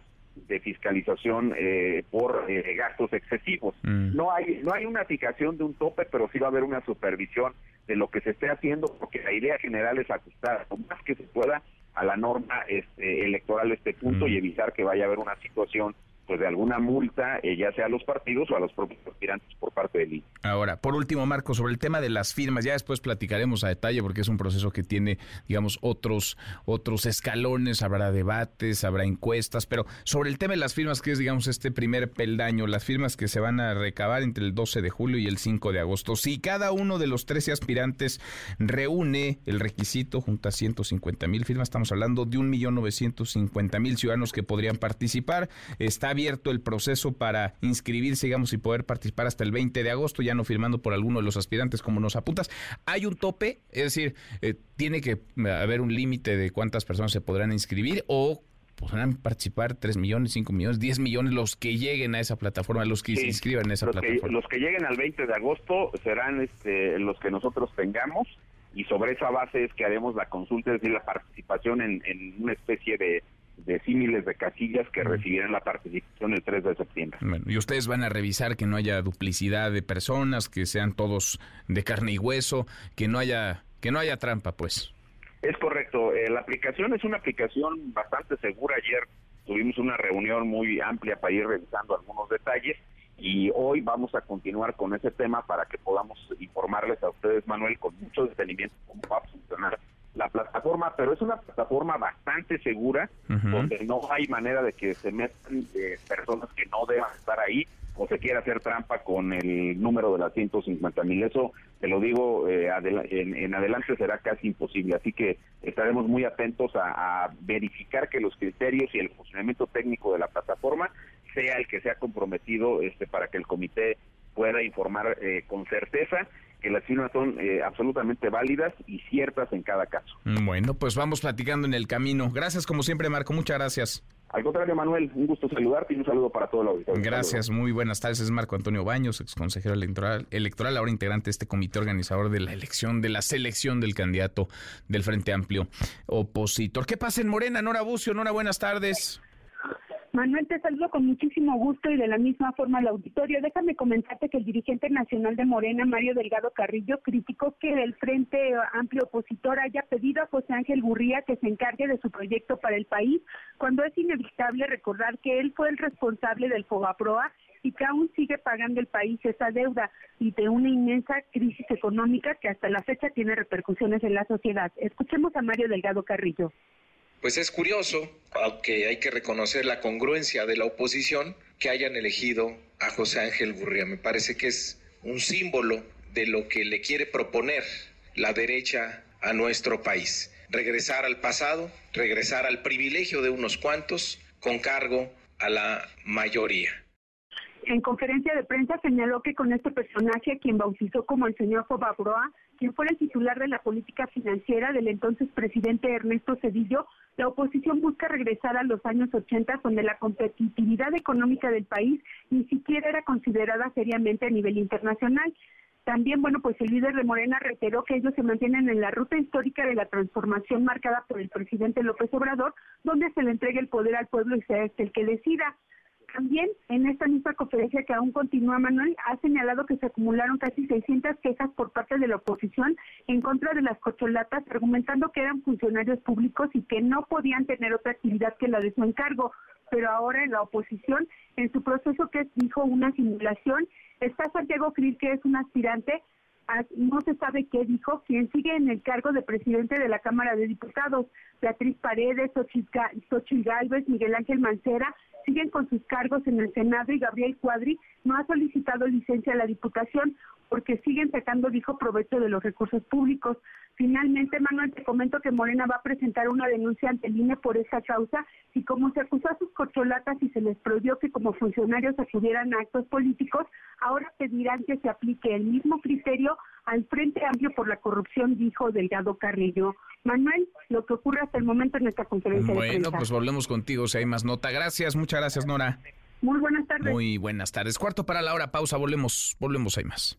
de fiscalización eh, por eh, gastos excesivos. Mm. No hay no hay una fijación de un tope, pero sí va a haber una supervisión de lo que se esté haciendo, porque la idea general es ajustar lo más que se pueda a la norma este, electoral este punto Mm. y evitar que vaya a haber una situación pues de alguna multa, eh, ya sea a los partidos o a los propios aspirantes por parte del INE. Ahora, por último, Marco, sobre el tema de las firmas, ya después platicaremos a detalle porque es un proceso que tiene, digamos, otros otros escalones, habrá debates, habrá encuestas, pero sobre el tema de las firmas, que es, digamos, este primer peldaño, las firmas que se van a recabar entre el 12 de julio y el 5 de agosto, si cada uno de los 13 aspirantes reúne el requisito, junta 150 mil firmas, estamos hablando de 1.950.000 ciudadanos que podrían participar, está abierto el proceso para inscribirse, digamos, y poder participar hasta el 20 de agosto, ya no firmando por alguno de los aspirantes como nos apuntas. ¿Hay un tope? Es decir, eh, ¿tiene que haber un límite de cuántas personas se podrán inscribir o podrán participar 3 millones, 5 millones, 10 millones los que lleguen a esa plataforma, los que se inscriban en esa los que, plataforma? los que lleguen al 20 de agosto serán este, los que nosotros tengamos y sobre esa base es que haremos la consulta, es decir, la participación en, en una especie de, de símiles de casillas que recibirán la participación el 3 de septiembre. Bueno, y ustedes van a revisar que no haya duplicidad de personas, que sean todos de carne y hueso, que no haya que no haya trampa, pues. Es correcto, eh, la aplicación es una aplicación bastante segura. Ayer tuvimos una reunión muy amplia para ir revisando algunos detalles y hoy vamos a continuar con ese tema para que podamos informarles a ustedes, Manuel, con mucho detenimiento cómo va a funcionar la plataforma, pero es una plataforma bastante segura, Ujú. donde no hay manera de que se metan eh, personas que no deban estar ahí o se quiera hacer trampa con el número de las 150 mil. Eso, te lo digo, eh, adela- en, en adelante será casi imposible. Así que estaremos muy atentos a, a verificar que los criterios y el funcionamiento técnico de la plataforma sea el que sea comprometido este, para que el comité pueda informar eh, con certeza que las firmas son eh, absolutamente válidas y ciertas en cada caso. Bueno, pues vamos platicando en el camino. Gracias como siempre, Marco, muchas gracias. Al contrario, Manuel, un gusto saludarte y un saludo para todo el auditorio. Gracias, muy buenas tardes. Es Marco Antonio Baños, ex consejero electoral, electoral, ahora integrante de este comité organizador de la elección, de la selección del candidato del Frente Amplio opositor. ¿Qué pasa en Morena? Nora Bucio, Nora, buenas tardes. Manuel, te saludo con muchísimo gusto y de la misma forma al auditorio. Déjame comentarte que el dirigente nacional de Morena, Mario Delgado Carrillo, criticó que el Frente Amplio Opositor haya pedido a José Ángel Gurría que se encargue de su proyecto para el país, cuando es inevitable recordar que él fue el responsable del Fobaproa y que aún sigue pagando el país esa deuda y de una inmensa crisis económica que hasta la fecha tiene repercusiones en la sociedad. Escuchemos a Mario Delgado Carrillo. Pues es curioso, aunque hay que reconocer la congruencia de la oposición, que hayan elegido a José Ángel Gurría. Me parece que es un símbolo de lo que le quiere proponer la derecha a nuestro país. Regresar al pasado, regresar al privilegio de unos cuantos con cargo a la mayoría. En conferencia de prensa señaló que con este personaje, quien bautizó como el señor Fobabroa, quien fuera el titular de la política financiera del entonces presidente Ernesto Cedillo, la oposición busca regresar a los años 80, donde la competitividad económica del país ni siquiera era considerada seriamente a nivel internacional. También, bueno, pues el líder de Morena reiteró que ellos se mantienen en la ruta histórica de la transformación marcada por el presidente López Obrador, donde se le entregue el poder al pueblo y sea este el que decida. También en esta misma conferencia que aún continúa Manuel ha señalado que se acumularon casi 600 quejas por parte de la oposición en contra de las cocholatas, argumentando que eran funcionarios públicos y que no podían tener otra actividad que la de su encargo. Pero ahora en la oposición, en su proceso que dijo una simulación, está Santiago Krill, que es un aspirante a- no se sabe qué dijo, quien sigue en el cargo de presidente de la Cámara de Diputados, Beatriz Paredes, Xochitl Gálvez, Miguel Ángel Mancera, siguen con sus cargos en el Senado y Gabriel Cuadri no ha solicitado licencia a la Diputación porque siguen sacando, dijo, provecho de los recursos públicos. Finalmente, Manuel, te comento que Morena va a presentar una denuncia ante el INE por esta causa y como se acusó a sus corcholatas y se les prohibió que como funcionarios acudieran a actos políticos, ahora pedirán que se aplique el mismo criterio al Frente Amplio por la Corrupción, dijo Delgado Carrillo. Manuel, lo que ocurre hasta el momento en esta conferencia de Bueno, prensa. pues volvemos contigo si hay más nota. Gracias, muchas gracias, Nora. Muy buenas tardes. Muy buenas tardes. Cuarto para la hora, pausa, volvemos, volvemos, hay más.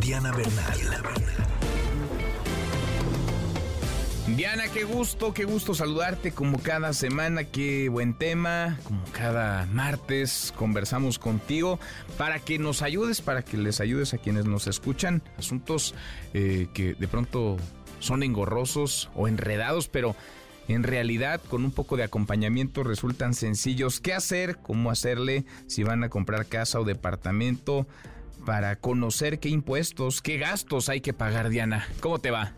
Diana Bernal. Diana, qué gusto, qué gusto saludarte como cada semana, qué buen tema, como cada martes conversamos contigo para que nos ayudes, para que les ayudes a quienes nos escuchan, asuntos eh, que de pronto son engorrosos o enredados, pero en realidad con un poco de acompañamiento resultan sencillos. ¿Qué hacer? ¿Cómo hacerle si van a comprar casa o departamento? Para conocer qué impuestos, qué gastos hay que pagar, Diana. ¿Cómo te va?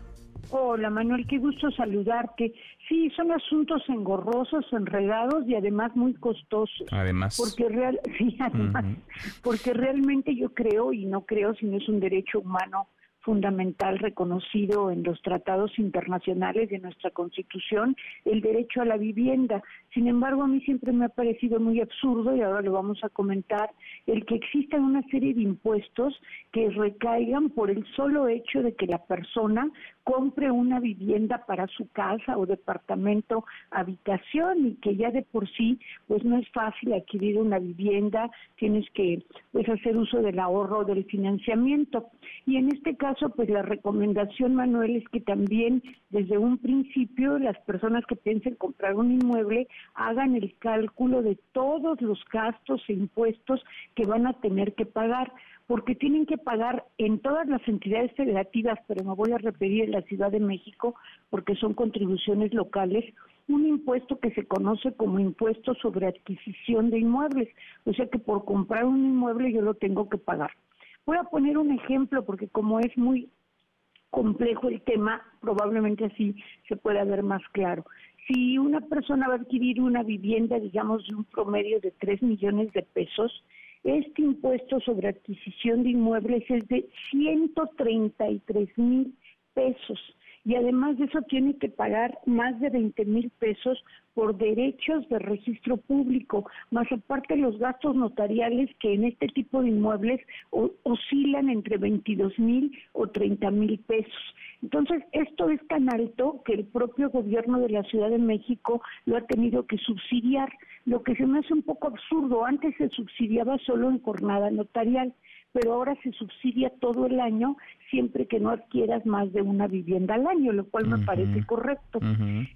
Hola Manuel, qué gusto saludarte. Sí, son asuntos engorrosos, enredados y además muy costosos. Además. Porque real, sí, además, porque realmente yo creo y no creo, si no es un derecho humano fundamental reconocido en los tratados internacionales de nuestra Constitución, el derecho a la vivienda. Sin embargo, a mí siempre me ha parecido muy absurdo, y ahora lo vamos a comentar, el que existan una serie de impuestos que recaigan por el solo hecho de que la persona compre una vivienda para su casa o departamento, habitación y que ya de por sí pues no es fácil adquirir una vivienda, tienes que pues hacer uso del ahorro del financiamiento. Y en este caso pues la recomendación Manuel es que también desde un principio las personas que piensen comprar un inmueble hagan el cálculo de todos los gastos e impuestos que van a tener que pagar porque tienen que pagar en todas las entidades federativas, pero me voy a referir en la Ciudad de México porque son contribuciones locales, un impuesto que se conoce como impuesto sobre adquisición de inmuebles, o sea que por comprar un inmueble yo lo tengo que pagar. Voy a poner un ejemplo porque como es muy complejo el tema, probablemente así se pueda ver más claro. Si una persona va a adquirir una vivienda, digamos, de un promedio de 3 millones de pesos, este impuesto sobre adquisición de inmuebles es de 133 mil pesos y además de eso tiene que pagar más de 20 mil pesos por derechos de registro público, más aparte los gastos notariales que en este tipo de inmuebles oscilan entre 22 mil o 30 mil pesos. Entonces, esto es tan alto que el propio gobierno de la Ciudad de México lo ha tenido que subsidiar, lo que se me hace un poco absurdo. Antes se subsidiaba solo en jornada notarial pero ahora se subsidia todo el año siempre que no adquieras más de una vivienda al año, lo cual me parece correcto.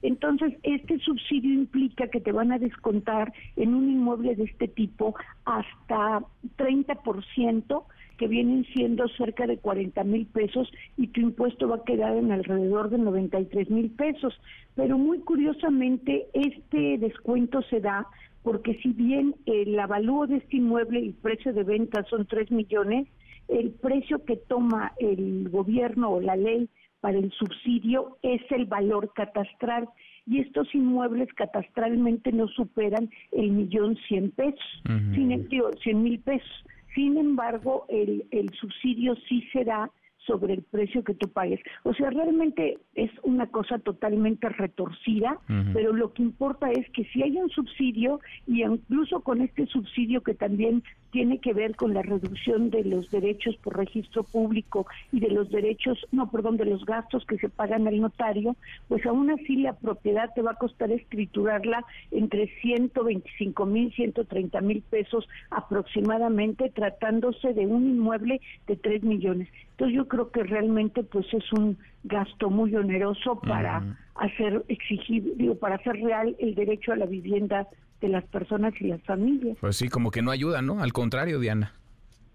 Entonces, este subsidio implica que te van a descontar en un inmueble de este tipo hasta 30%, que vienen siendo cerca de 40 mil pesos y tu impuesto va a quedar en alrededor de 93 mil pesos. Pero muy curiosamente, este descuento se da porque si bien el avalúo de este inmueble y el precio de venta son 3 millones, el precio que toma el gobierno o la ley para el subsidio es el valor catastral y estos inmuebles catastralmente no superan el millón cien pesos, sin, cien mil pesos. Sin embargo, el, el subsidio sí será sobre el precio que tú pagues. O sea, realmente es una cosa totalmente retorcida, pero lo que importa es que si hay un subsidio y incluso con este subsidio que también tiene que ver con la reducción de los derechos por registro público y de los derechos, no, perdón, de los gastos que se pagan al notario, pues aún así la propiedad te va a costar escriturarla entre 125 mil, 130 mil pesos aproximadamente, tratándose de un inmueble de 3 millones. Entonces yo creo que realmente pues es un gasto muy oneroso para hacer exigir, digo, para hacer real el derecho a la vivienda de las personas y las familias. Pues sí, como que no ayuda, ¿no? Al contrario, Diana.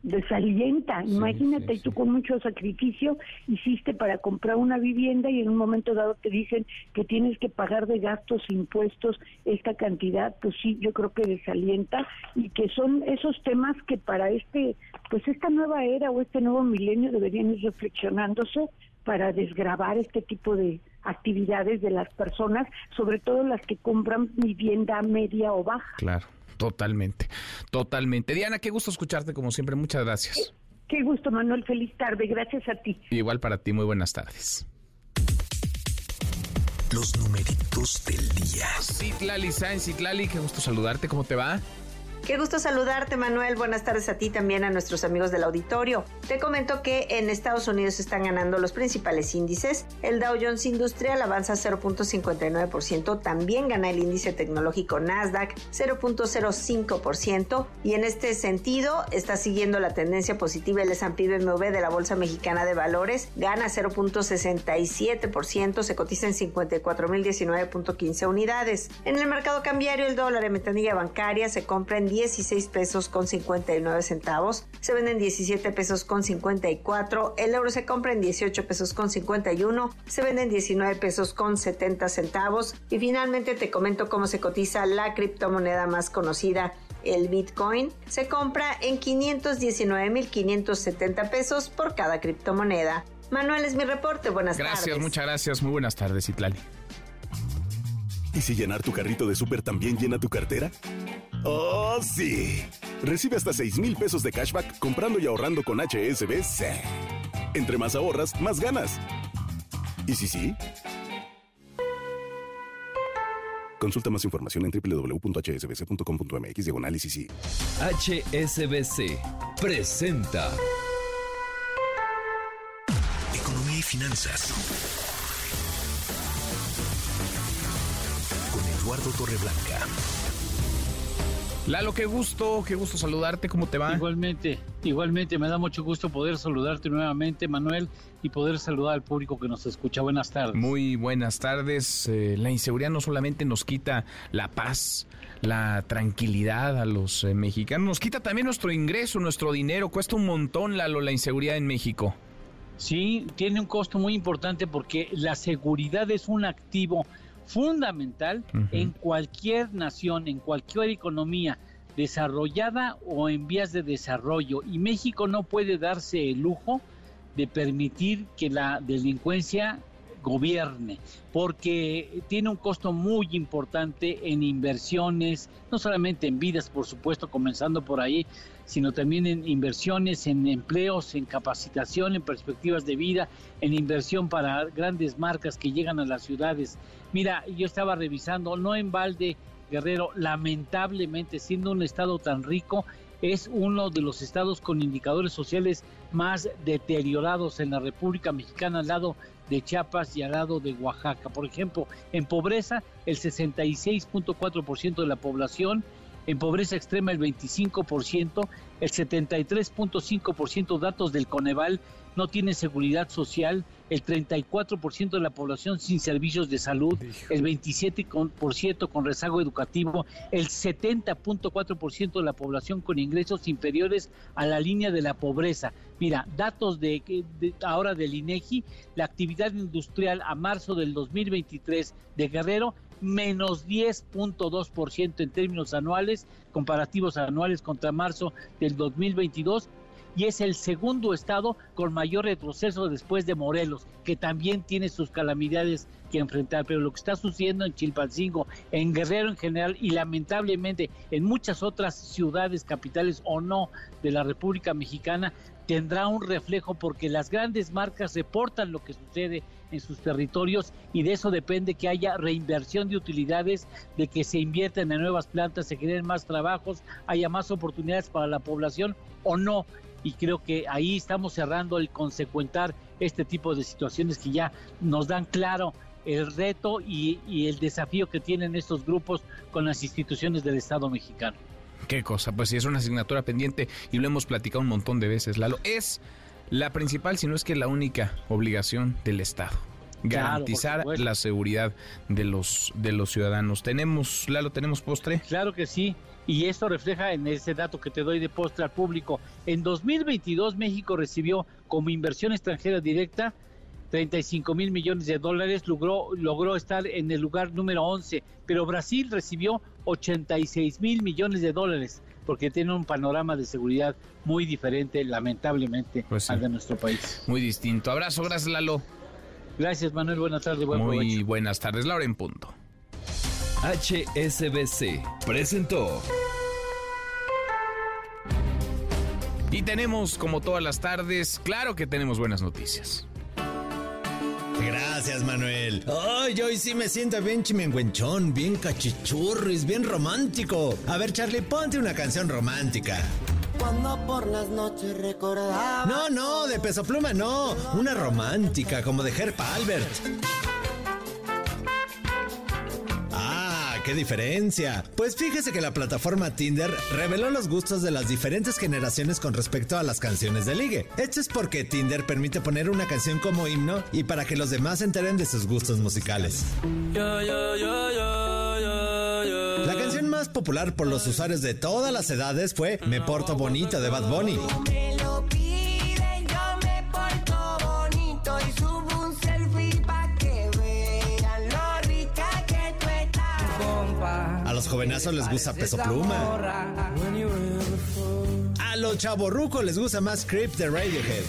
Desalienta. Imagínate, tú con mucho sacrificio hiciste para comprar una vivienda y en un momento dado te dicen que tienes que pagar de gastos, impuestos, esta cantidad, pues sí, yo creo que desalienta y que son esos temas que para este, pues esta nueva era o este nuevo milenio deberían ir reflexionándose para desgravar este tipo de actividades de las personas, sobre todo las que compran vivienda media o baja. Claro, totalmente, totalmente. Diana, qué gusto escucharte como siempre, muchas gracias. Qué gusto, Manuel. Feliz tarde. Gracias a ti. Igual para ti. Muy buenas tardes. Los numeritos del día. Citlali Sainz, Citlali, qué gusto saludarte. ¿Cómo te va? Qué gusto saludarte, Manuel. Buenas tardes a ti también, a nuestros amigos del auditorio. Te comento que en Estados Unidos están ganando los principales índices. El Dow Jones Industrial avanza 0.59%, también gana el índice tecnológico Nasdaq 0.05% y en este sentido está siguiendo la tendencia positiva el S&P BMW de la Bolsa Mexicana de Valores, gana 0.67%, se cotiza en 54.019.15 unidades. En el mercado cambiario el dólar en ventanilla bancaria se compra en 16 pesos con 59 centavos, se venden 17 pesos con 54, el euro se compra en 18 pesos con 51, se venden 19 pesos con 70 centavos y finalmente te comento cómo se cotiza la criptomoneda más conocida el Bitcoin se compra en 519.570 pesos por cada criptomoneda. Manuel es mi reporte, buenas gracias, tardes. Gracias, muchas gracias, muy buenas tardes, Itlali. ¿Y si llenar tu carrito de súper también llena tu cartera? ¡Oh, sí! Recibe hasta 6 mil pesos de cashback comprando y ahorrando con HSBC. Entre más ahorras, más ganas. ¿Y si sí? Consulta más información en www.hsbc.com.mx diagonal HSBC presenta Economía y finanzas. Con Eduardo Torreblanca. Lalo, qué gusto, qué gusto saludarte, ¿cómo te va? Igualmente, igualmente, me da mucho gusto poder saludarte nuevamente, Manuel, y poder saludar al público que nos escucha. Buenas tardes. Muy buenas tardes. Eh, la inseguridad no solamente nos quita la paz, la tranquilidad a los eh, mexicanos, nos quita también nuestro ingreso, nuestro dinero. Cuesta un montón, Lalo, la inseguridad en México. Sí, tiene un costo muy importante porque la seguridad es un activo fundamental uh -huh. en cualquier nación, en cualquier economía desarrollada o en vías de desarrollo. Y México no puede darse el lujo de permitir que la delincuencia gobierne, porque tiene un costo muy importante en inversiones, no solamente en vidas, por supuesto, comenzando por ahí, sino también en inversiones, en empleos, en capacitación, en perspectivas de vida, en inversión para grandes marcas que llegan a las ciudades. Mira, yo estaba revisando, no en balde, Guerrero, lamentablemente, siendo un estado tan rico, es uno de los estados con indicadores sociales más deteriorados en la República Mexicana al lado de Chiapas y al lado de Oaxaca. Por ejemplo, en pobreza, el 66.4% de la población, en pobreza extrema el 25%, el 73.5% datos del Coneval no tiene seguridad social, el 34% de la población sin servicios de salud, el 27% con rezago educativo, el 70.4% de la población con ingresos inferiores a la línea de la pobreza. Mira, datos de, de ahora del INEGI, la actividad industrial a marzo del 2023 de Guerrero menos 10.2% en términos anuales, comparativos anuales contra marzo del 2022 y es el segundo estado con mayor retroceso después de Morelos, que también tiene sus calamidades que enfrentar. Pero lo que está sucediendo en Chilpancingo, en Guerrero en general y lamentablemente en muchas otras ciudades, capitales o no de la República Mexicana, tendrá un reflejo porque las grandes marcas reportan lo que sucede en sus territorios y de eso depende que haya reinversión de utilidades, de que se inviertan en nuevas plantas, se generen más trabajos, haya más oportunidades para la población o no y creo que ahí estamos cerrando el consecuentar este tipo de situaciones que ya nos dan claro el reto y, y, el desafío que tienen estos grupos con las instituciones del Estado mexicano. Qué cosa, pues sí, es una asignatura pendiente y lo hemos platicado un montón de veces, Lalo. Es la principal, si no es que la única obligación del Estado. Garantizar claro, la seguridad de los, de los ciudadanos. ¿Tenemos, Lalo, tenemos postre? Claro que sí. Y esto refleja en ese dato que te doy de postre al público. En 2022 México recibió como inversión extranjera directa 35 mil millones de dólares, logró, logró estar en el lugar número 11, pero Brasil recibió 86 mil millones de dólares porque tiene un panorama de seguridad muy diferente, lamentablemente, pues sí. al de nuestro país. Muy distinto. Abrazo, gracias Lalo. Gracias Manuel, buenas tardes. Buen muy provecho. buenas tardes, Laura en punto. HSBC presentó Y tenemos, como todas las tardes, claro que tenemos buenas noticias. Gracias, Manuel. Ay, hoy sí me siento bien chimenguenchón, bien cachichurris, bien romántico. A ver, Charlie, ponte una canción romántica. Cuando por las noches recordaba. No, no, de peso pluma no. Una romántica, como de Herb Albert. Qué diferencia. Pues fíjese que la plataforma Tinder reveló los gustos de las diferentes generaciones con respecto a las canciones de ligue. Esto es porque Tinder permite poner una canción como himno y para que los demás se enteren de sus gustos musicales. La canción más popular por los usuarios de todas las edades fue Me Porto Bonito de Bad Bunny. Me lo piden, yo me porto bonito y subo los jovenazos les gusta Peso Pluma. A los chavorrucos les gusta más Creep de Radiohead.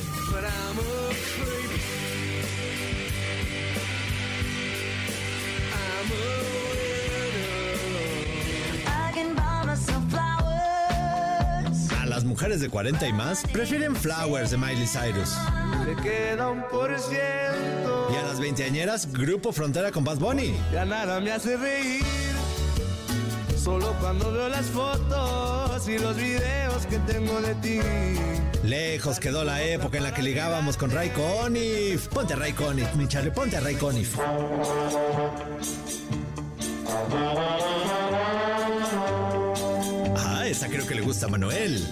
A las mujeres de 40 y más prefieren Flowers de Miley Cyrus. Le queda un por ciento. Y a las veinteañeras, Grupo Frontera con Bad Bunny. Ya nada me hace reír. Solo cuando veo las fotos y los videos que tengo de ti. Lejos quedó la época en la que ligábamos con Ray Conniff. Ponte a Ray Conniff, mi Charlie, ponte a Ray Conniff. Ah, esa creo que le gusta a Manuel.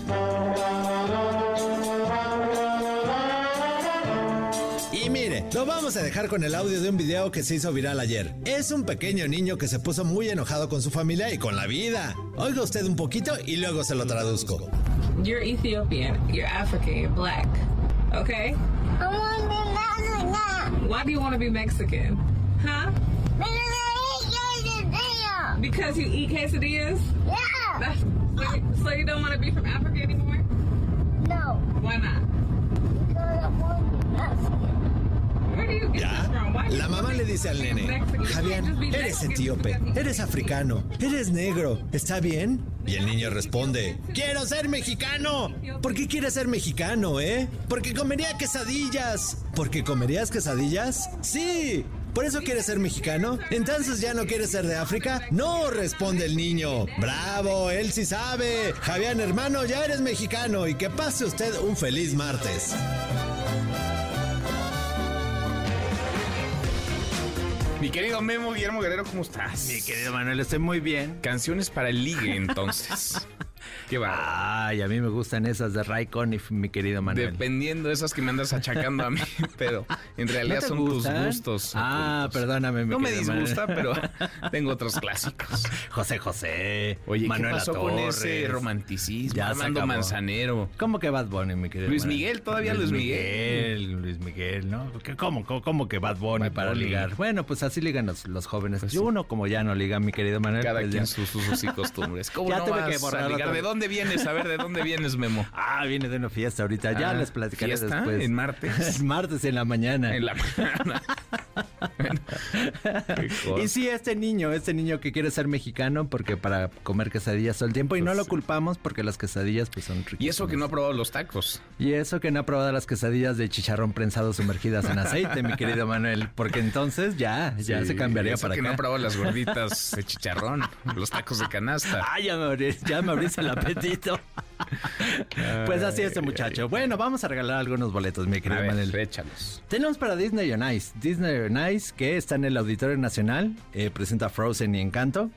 Lo vamos a dejar con el audio de un video que se hizo viral ayer. Es un pequeño niño que se puso muy enojado con su familia y con la vida. Oiga usted un poquito y luego se lo traduzco. You're Ethiopian, you're African, you're black. Okay? I want to be Mexican. Why do you want to be Mexican? Huh? Because you eat quesadillas? Yeah. That's, so, so you don't want to be from Africa anymore? No. Why not? Because I want to be Mexican. Where do you get Ya. this from? Why do you La mamá le dice al nene, Javián, eres etíope, eres africano, eres negro, ¿está bien? Y el niño responde, quiero ser mexicano. ¿Por qué quieres ser mexicano, eh? Porque comería quesadillas. ¿Por qué comerías quesadillas? Sí. ¿Por eso quieres ser mexicano? ¿Entonces ya no quieres ser de África? No, responde el niño. Bravo, él sí sabe. Javián, hermano, ya eres mexicano y que pase usted un feliz martes. Querido Memo Guillermo Guerrero, ¿cómo estás? Mi querido Manuel, estoy muy bien. Canciones para el ligue, entonces. Qué va. Ay, a mí me gustan esas de Ray Conniff, mi querido Manuel. Dependiendo de esas que me andas achacando a mí, pero en realidad ¿No te son gustan? tus gustos. Ah, perdóname, mi No me Manuel. disgusta, pero tengo otros clásicos. José José, Oye, Manuel ¿qué pasó con Torres. ese romanticismo? Ya Armando. Manzanero. ¿Cómo que Bad Bunny, mi querido Luis Manuel? Miguel, todavía Luis Miguel. Luis Miguel, ¿no? ¿Qué- ¿Cómo, cómo, cómo que Bad Bunny Bad para Bunny. ligar? Bueno, pues así ligan los, los jóvenes. Pues Yo sí. uno como ya no liga, mi querido Manuel. Cada pues quien sus usos y costumbres. ¿Cómo Ya no tuve vas que borrar a ligar? ¿De vez. Dónde vienes? A ver, ¿de dónde vienes, Memo? Ah, viene de una fiesta ahorita. Ya Ah, les platicaré ¿fiesta? después. ¿En martes? En martes en la mañana. En la mañana. Y sí, este niño, este niño que quiere ser mexicano porque para comer quesadillas todo el tiempo y no Pues lo culpamos porque las quesadillas pues son ricas. Y eso que no ha probado los tacos. Y eso que no ha probado las quesadillas de chicharrón prensado sumergidas en aceite, mi querido Manuel, porque entonces ya, ya Sí, se cambiaría eso para que acá. no ha probado las gorditas de chicharrón, los tacos de canasta. Ah, ya me, abrí- ya me abriste el apetito. pues así es muchacho. Bueno, vamos a regalar algunos boletos, mi A querido ver, Manuel. échalos. Tenemos para Disney on Ice. Disney on Ice, que está en el Auditorio Nacional, eh, presenta Frozen y Encanto.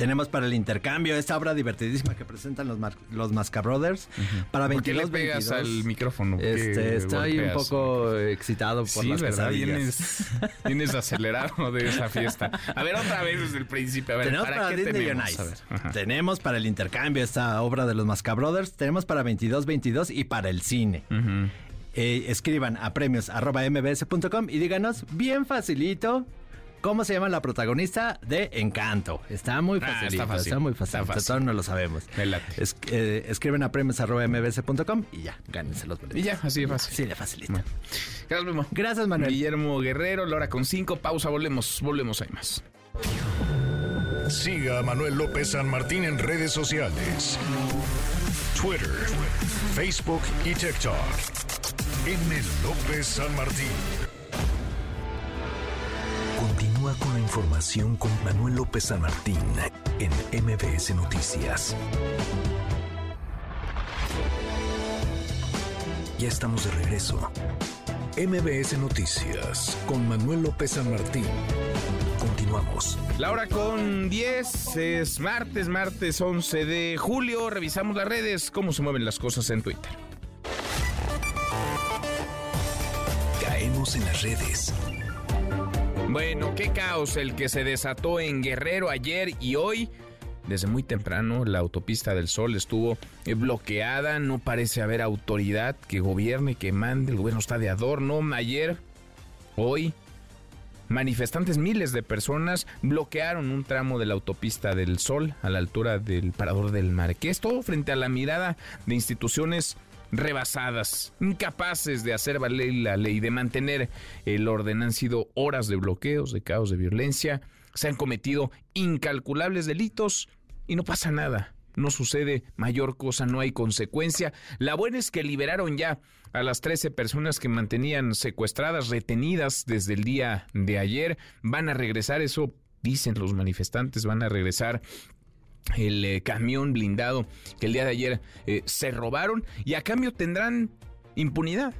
Tenemos para el intercambio esta obra divertidísima que presentan los, Mar- los Masca Brothers para ¿Por qué 22 le pegas 22. al micrófono? ¿Por qué Este, estoy un poco excitado por Sí, las ¿verdad? Vienes, vienes acelerado de esa fiesta. A ver, otra vez desde el principio. A ver, tenemos ¿para, para, qué Disney on tenemos? Ice. A ver, ajá. Tenemos para el intercambio esta obra de los Masca Brothers. Tenemos para 22-22 y para el cine. Eh, escriban a premios arroba mbs.com y díganos bien facilito cómo se llama la protagonista de Encanto. Está muy Ah, está facilito, está, fácil, muy está fácil. fácil. Todos no lo sabemos. Me late. Es- eh, escriben a premios arroba mbs.com y ya, gánense los boletos. Y ya, así de fácil. Sí, de facilito. Gracias, Memo. Gracias, Manuel. Guillermo Guerrero, Lora con cinco. Pausa, volvemos, volvemos, hay más. Siga a Manuel López San Martín en redes sociales. Twitter, Facebook y TikTok. M. López San Martín. Continúa con la información con Manuel López San Martín en MBS Noticias. Ya estamos de regreso. MBS Noticias con Manuel López San Martín. Continuamos. La hora con 10 es martes, martes 11 de julio. Revisamos las redes, cómo se mueven las cosas en Twitter. Caemos en las redes. Bueno, qué caos el que se desató en Guerrero ayer y hoy. Desde muy temprano la autopista del Sol estuvo eh, bloqueada, no parece haber autoridad que gobierne, que mande, el gobierno está de adorno. Ayer, hoy, manifestantes, miles de personas bloquearon un tramo de la autopista del Sol a la altura del Parador del Marqués, todo frente a la mirada de instituciones rebasadas, incapaces de hacer valer la ley, de mantener el orden. Han sido horas de bloqueos, de caos, de violencia. Se han cometido incalculables delitos y no pasa nada. No sucede mayor cosa, no hay consecuencia. La buena es que liberaron ya a las 13 personas que mantenían secuestradas, retenidas desde el día de ayer. Van a regresar, eso dicen los manifestantes, van a regresar el eh, camión blindado que el día de ayer eh, se robaron y a cambio tendrán impunidad.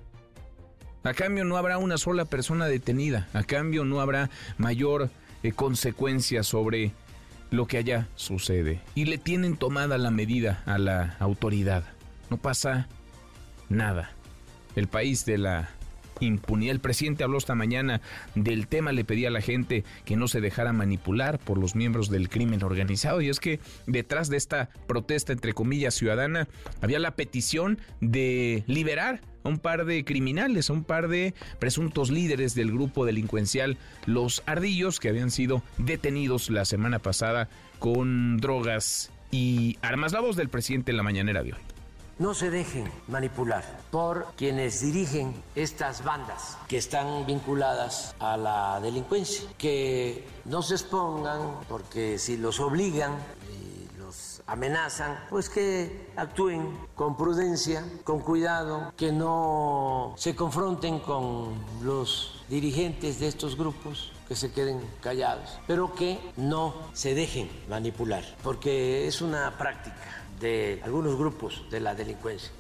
A cambio no habrá una sola persona detenida. A cambio no habrá mayor eh, consecuencia sobre lo que allá sucede. Y le tienen tomada la medida a la autoridad. No pasa nada. El país de la impunidad. El presidente habló esta mañana del tema, le pedía a la gente que no se dejara manipular por los miembros del crimen organizado. Y es que detrás de esta protesta, entre comillas, ciudadana, había la petición de liberar a un par de criminales, a un par de presuntos líderes del grupo delincuencial Los Ardillos, que habían sido detenidos la semana pasada con drogas y armas. La voz del presidente en la mañanera de hoy. No se dejen manipular por quienes dirigen estas bandas que están vinculadas a la delincuencia. Que no se expongan porque si los obligan y los amenazan, pues que actúen con prudencia, con cuidado, que no se confronten con los dirigentes de estos grupos que se queden callados, pero que no se dejen manipular, porque es una práctica de algunos grupos de la delincuencia.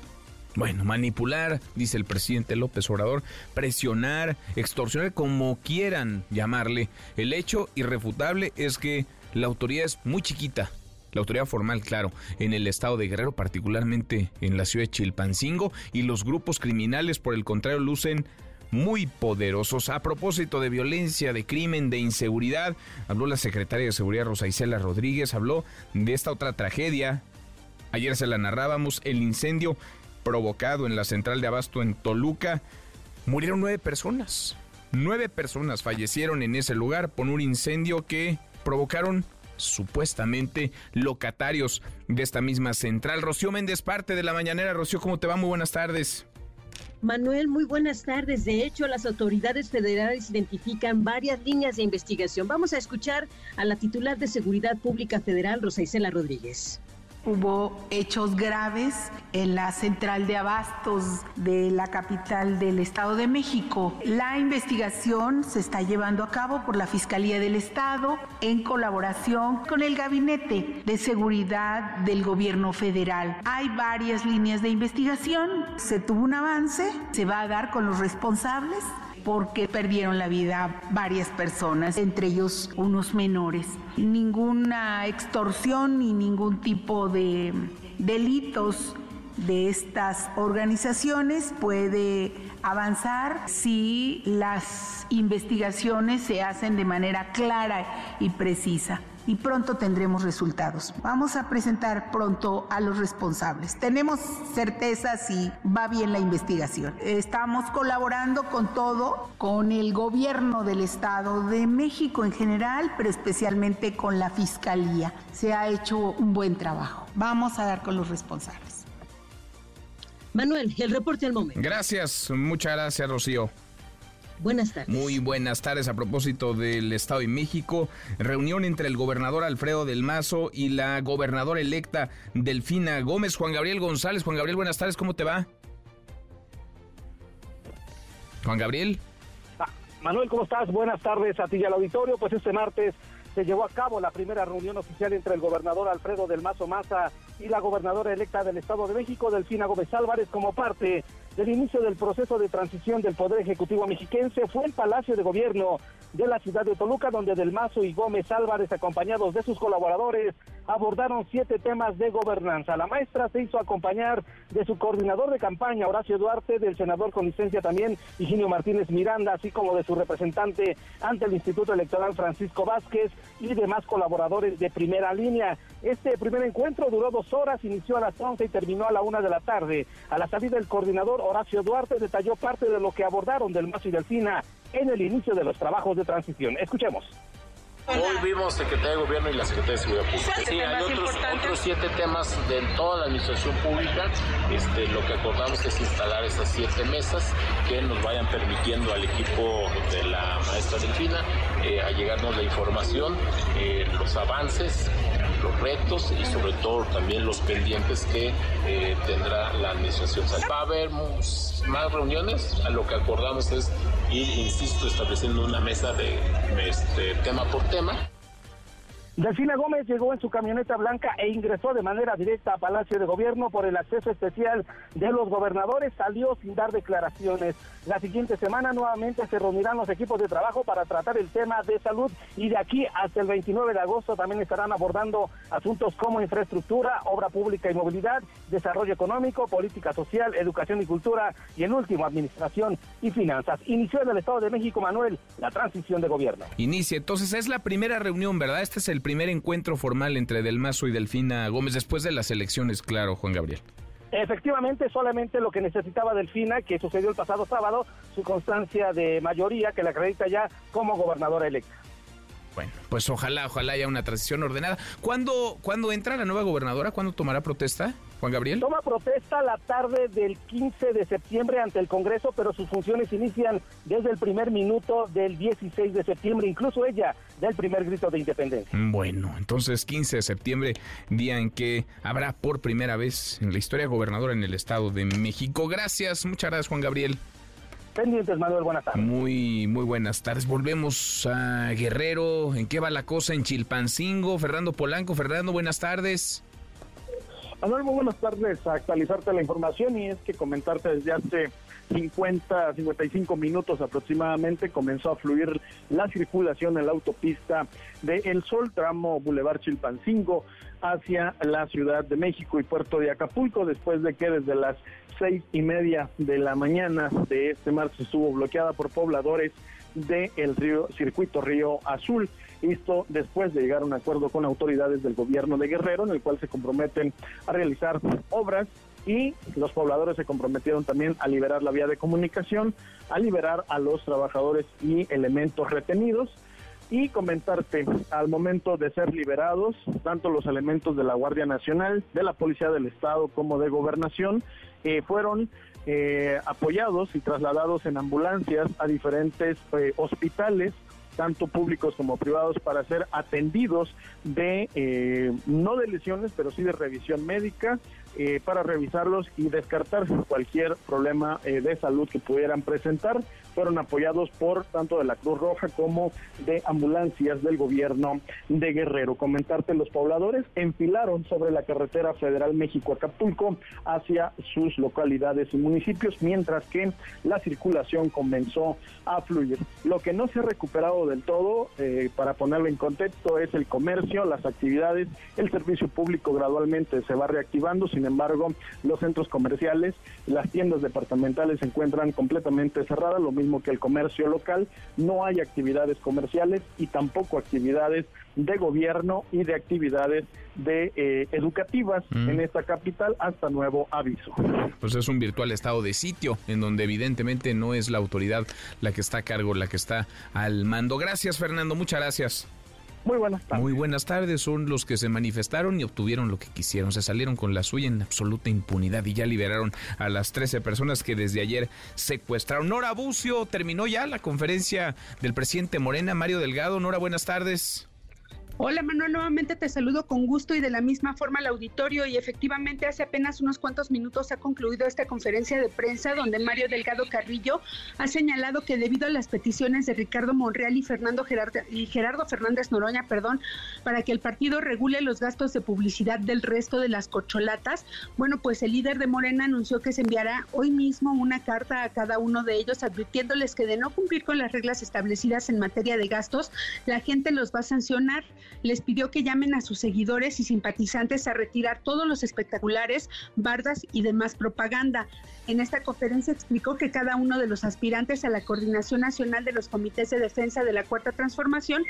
Bueno, manipular, dice el presidente López Obrador, presionar, extorsionar, como quieran llamarle. El hecho irrefutable es que la autoridad es muy chiquita. La autoridad formal, claro, en el estado de Guerrero, particularmente en la ciudad de Chilpancingo, y los grupos criminales, por el contrario, lucen muy poderosos. A propósito de violencia, de crimen, de inseguridad, habló la secretaria de Seguridad Rosa Isela Rodríguez, habló de esta otra tragedia Ayer se la narrábamos, el incendio provocado en la central de Abasto en Toluca. Murieron nueve personas. Nueve personas fallecieron en ese lugar por un incendio que provocaron supuestamente locatarios de esta misma central. Rocío Méndez, parte de la mañanera. Rocío, ¿cómo te va? Muy buenas tardes. Manuel, muy buenas tardes. De hecho, las autoridades federales identifican varias líneas de investigación. Vamos a escuchar a la titular de Seguridad Pública Federal, Rosa Isela Rodríguez. Hubo hechos graves en la central de abastos de la capital del Estado de México. La investigación se está llevando a cabo por la Fiscalía del Estado en colaboración con el Gabinete de Seguridad del Gobierno Federal. Hay varias líneas de investigación, se tuvo un avance, se va a dar con los responsables porque perdieron la vida varias personas, entre ellos unos menores. Ninguna extorsión ni ningún tipo de delitos de estas organizaciones puede avanzar si las investigaciones se hacen de manera clara y precisa y pronto tendremos resultados. Vamos a presentar pronto a los responsables. Tenemos certeza si va bien la investigación. Estamos colaborando con todo, con el gobierno del Estado de México en general, pero especialmente con la Fiscalía. Se ha hecho un buen trabajo. Vamos a dar con los responsables. Manuel, el reporte al momento. Gracias, muchas gracias, Rocío. Buenas tardes. Muy buenas tardes. A propósito del Estado de México, reunión entre el gobernador Alfredo del Mazo y la gobernadora electa Delfina Gómez. Juan Gabriel González. Juan Gabriel, buenas tardes. ¿Cómo te va? Juan Gabriel. Ah, Manuel, ¿cómo estás? Buenas tardes a ti y al auditorio. Pues este martes se llevó a cabo la primera reunión oficial entre el gobernador Alfredo del Mazo Maza y la gobernadora electa del Estado de México, Delfina Gómez Álvarez, como parte del inicio del proceso de transición del Poder Ejecutivo mexiquense. Fue el Palacio de Gobierno de la ciudad de Toluca, donde Del Mazo y Gómez Álvarez, acompañados de sus colaboradores, abordaron siete temas de gobernanza. La maestra se hizo acompañar de su coordinador de campaña, Horacio Duarte, del senador con licencia también, Higinio Martínez Miranda, así como de su representante ante el Instituto Electoral, Francisco Vázquez, y demás colaboradores de primera línea. Este primer encuentro duró dos horas, inició a las 11 y terminó a la una de la tarde. A la salida, el coordinador Horacio Duarte detalló parte de lo que abordaron del Mazo y Delfina en el inicio de los trabajos de transición. Escuchemos. Hoy vimos Secretaría de Gobierno y la Secretaría de Seguridad Pública. Sí, hay otros, otros siete temas de toda la administración pública. Este, lo que acordamos es instalar esas siete mesas que nos vayan permitiendo al equipo de la maestra Delfina eh, a llegarnos la información, eh, los avances, los retos y sobre todo también los pendientes que eh, tendrá la administración. Va a haber más reuniones, a lo que acordamos es ir, insisto, estableciendo una mesa de este, tema por tema. Delfina Gómez llegó en su camioneta blanca e ingresó de manera directa a Palacio de Gobierno por el acceso especial de los gobernadores. Salió sin dar declaraciones. La siguiente semana nuevamente se reunirán los equipos de trabajo para tratar el tema de salud y de aquí hasta el 29 de agosto también estarán abordando asuntos como infraestructura, obra pública y movilidad, desarrollo económico, política social, educación y cultura y el último administración y finanzas. Inició en el Estado de México, Manuel, la transición de gobierno. Inicia, entonces es la primera reunión, ¿verdad? Este es el primer encuentro formal entre Del Mazo y Delfina Gómez después de las elecciones, claro, Juan Gabriel. Efectivamente, solamente lo que necesitaba Delfina, que sucedió el pasado sábado, su constancia de mayoría que la acredita ya como gobernadora electa. Bueno, pues ojalá, ojalá haya una transición ordenada. ¿Cuándo, ¿cuándo entra la nueva gobernadora? ¿Cuándo tomará protesta, Juan Gabriel? Toma protesta la tarde del 15 de septiembre ante el Congreso, pero sus funciones inician desde el primer minuto del 16 de septiembre, incluso ella del primer grito de independencia. Bueno, entonces 15 de septiembre, día en que habrá por primera vez en la historia gobernadora en el Estado de México. Gracias, muchas gracias Juan Gabriel. Pendientes, Manuel, buenas tardes. Muy, muy buenas tardes. Volvemos a Guerrero. ¿En qué va la cosa? En Chilpancingo. Fernando Polanco. Fernando, buenas tardes. Manuel, muy buenas tardes. A actualizarte la información y es que comentarte desde hace 50, 55 minutos aproximadamente comenzó a fluir la circulación en la autopista de El Sol, tramo Boulevard Chilpancingo, hacia la Ciudad de México y Puerto de Acapulco, después de que desde las seis y media de la mañana de este martes estuvo bloqueada por pobladores del río circuito Río Azul. Esto después de llegar a un acuerdo con autoridades del gobierno de Guerrero, en el cual se comprometen a realizar obras y los pobladores se comprometieron también a liberar la vía de comunicación, a liberar a los trabajadores y elementos retenidos. Y comentarte, al momento de ser liberados, tanto los elementos de la Guardia Nacional, de la Policía del Estado como de Gobernación, eh, fueron eh, apoyados y trasladados en ambulancias a diferentes eh, hospitales tanto públicos como privados, para ser atendidos de, eh, no de lesiones, pero sí de revisión médica, eh, para revisarlos y descartar cualquier problema eh, de salud que pudieran presentar. Fueron apoyados por tanto de la Cruz Roja como de ambulancias del gobierno de Guerrero. Comentarte, los pobladores enfilaron sobre la carretera federal México-Acapulco hacia sus localidades y municipios, mientras que la circulación comenzó a fluir. Lo que no se ha recuperado del todo, eh, para ponerlo en contexto, es el comercio, las actividades, el servicio público gradualmente se va reactivando, sin embargo, los centros comerciales, las tiendas departamentales se encuentran completamente cerradas, que el comercio local, no hay actividades comerciales y tampoco actividades de gobierno y de actividades de eh, educativas Mm. en esta capital hasta nuevo aviso. Pues es un virtual estado de sitio en donde evidentemente no es la autoridad la que está a cargo, la que está al mando. Gracias, Fernando. Muchas gracias. Muy buenas tardes. Muy buenas tardes. Son los que se manifestaron y obtuvieron lo que quisieron. Se salieron con la suya en absoluta impunidad y ya liberaron a las 13 personas que desde ayer secuestraron. Nora Bucio, terminó ya la conferencia del presidente Morena, Mario Delgado. Nora, buenas tardes. Hola Manuel, nuevamente te saludo con gusto y de la misma forma al auditorio. Y efectivamente hace apenas unos cuantos minutos ha concluido esta conferencia de prensa donde Mario Delgado Carrillo ha señalado que debido a las peticiones de Ricardo Monreal y Fernando Gerardo, y Gerardo Fernández Noroña, perdón, para que el partido regule los gastos de publicidad del resto de las corcholatas, bueno, pues el líder de Morena anunció que se enviará hoy mismo una carta a cada uno de ellos advirtiéndoles que de no cumplir con las reglas establecidas en materia de gastos, la gente los va a sancionar les pidió que llamen a sus seguidores y simpatizantes a retirar todos los espectaculares, bardas y demás propaganda. En esta conferencia explicó que cada uno de los aspirantes a la Coordinación Nacional de los Comités de Defensa de la Cuarta Transformación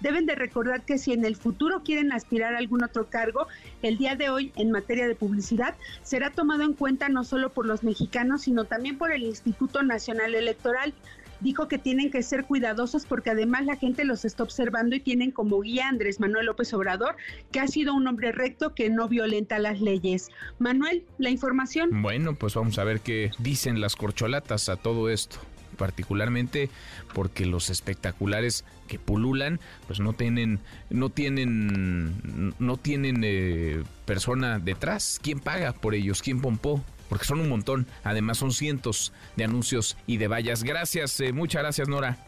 deben de recordar que si en el futuro quieren aspirar a algún otro cargo, el día de hoy en materia de publicidad será tomado en cuenta no solo por los mexicanos, sino también por el Instituto Nacional Electoral dijo que tienen que ser cuidadosos porque además la gente los está observando y tienen como guía Andrés Manuel López Obrador, que ha sido un hombre recto que no violenta las leyes. Manuel, la información. Bueno, pues vamos a ver qué dicen las corcholatas a todo esto particularmente porque los espectaculares que pululan pues no tienen no tienen no tienen eh, persona detrás quién paga por ellos quién pompó porque son un montón. Además son cientos de anuncios y de vallas. Gracias, eh, muchas gracias Nora.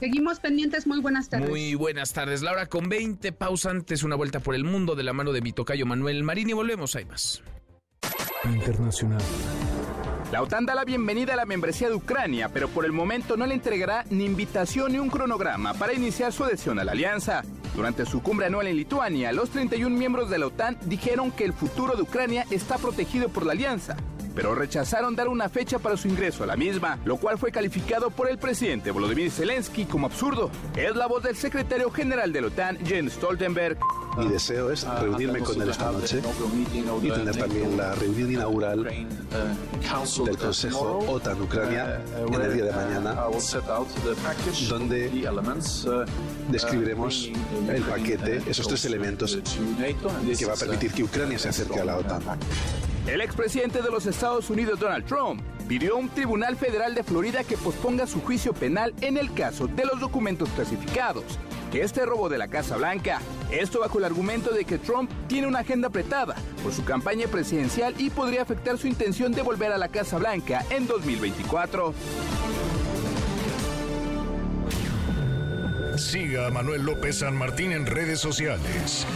Seguimos pendientes, muy buenas tardes. Muy buenas tardes, Laura, con 20 pausantes, una vuelta por el mundo de la mano de mi tocayo Manuel Marín y volvemos, hay más. Internacional. La OTAN da la bienvenida a la membresía de Ucrania, pero por el momento no le entregará ni invitación ni un cronograma para iniciar su adhesión a la alianza. Durante su cumbre anual en Lituania, los 31 miembros de la OTAN dijeron que el futuro de Ucrania está protegido por la alianza, pero rechazaron dar una fecha para su ingreso a la misma, lo cual fue calificado por el presidente Volodymyr Zelensky como absurdo. Es la voz del secretario general de la OTAN, Jens Stoltenberg. Mi deseo es reunirme con él esta noche y tener también la reunión inaugural del Consejo OTAN-Ucrania en el día de mañana, donde describiremos el paquete, esos tres elementos que va a permitir que Ucrania se acerque a la OTAN. El expresidente de los Estados Unidos, Donald Trump, pidió a un tribunal federal de Florida que posponga su juicio penal en el caso de los documentos clasificados. Este robo de la Casa Blanca. Esto bajo el argumento de que Trump tiene una agenda apretada por su campaña presidencial y podría afectar su intención de volver a la Casa Blanca en 2024. Siga a Manuel López San Martín en redes sociales.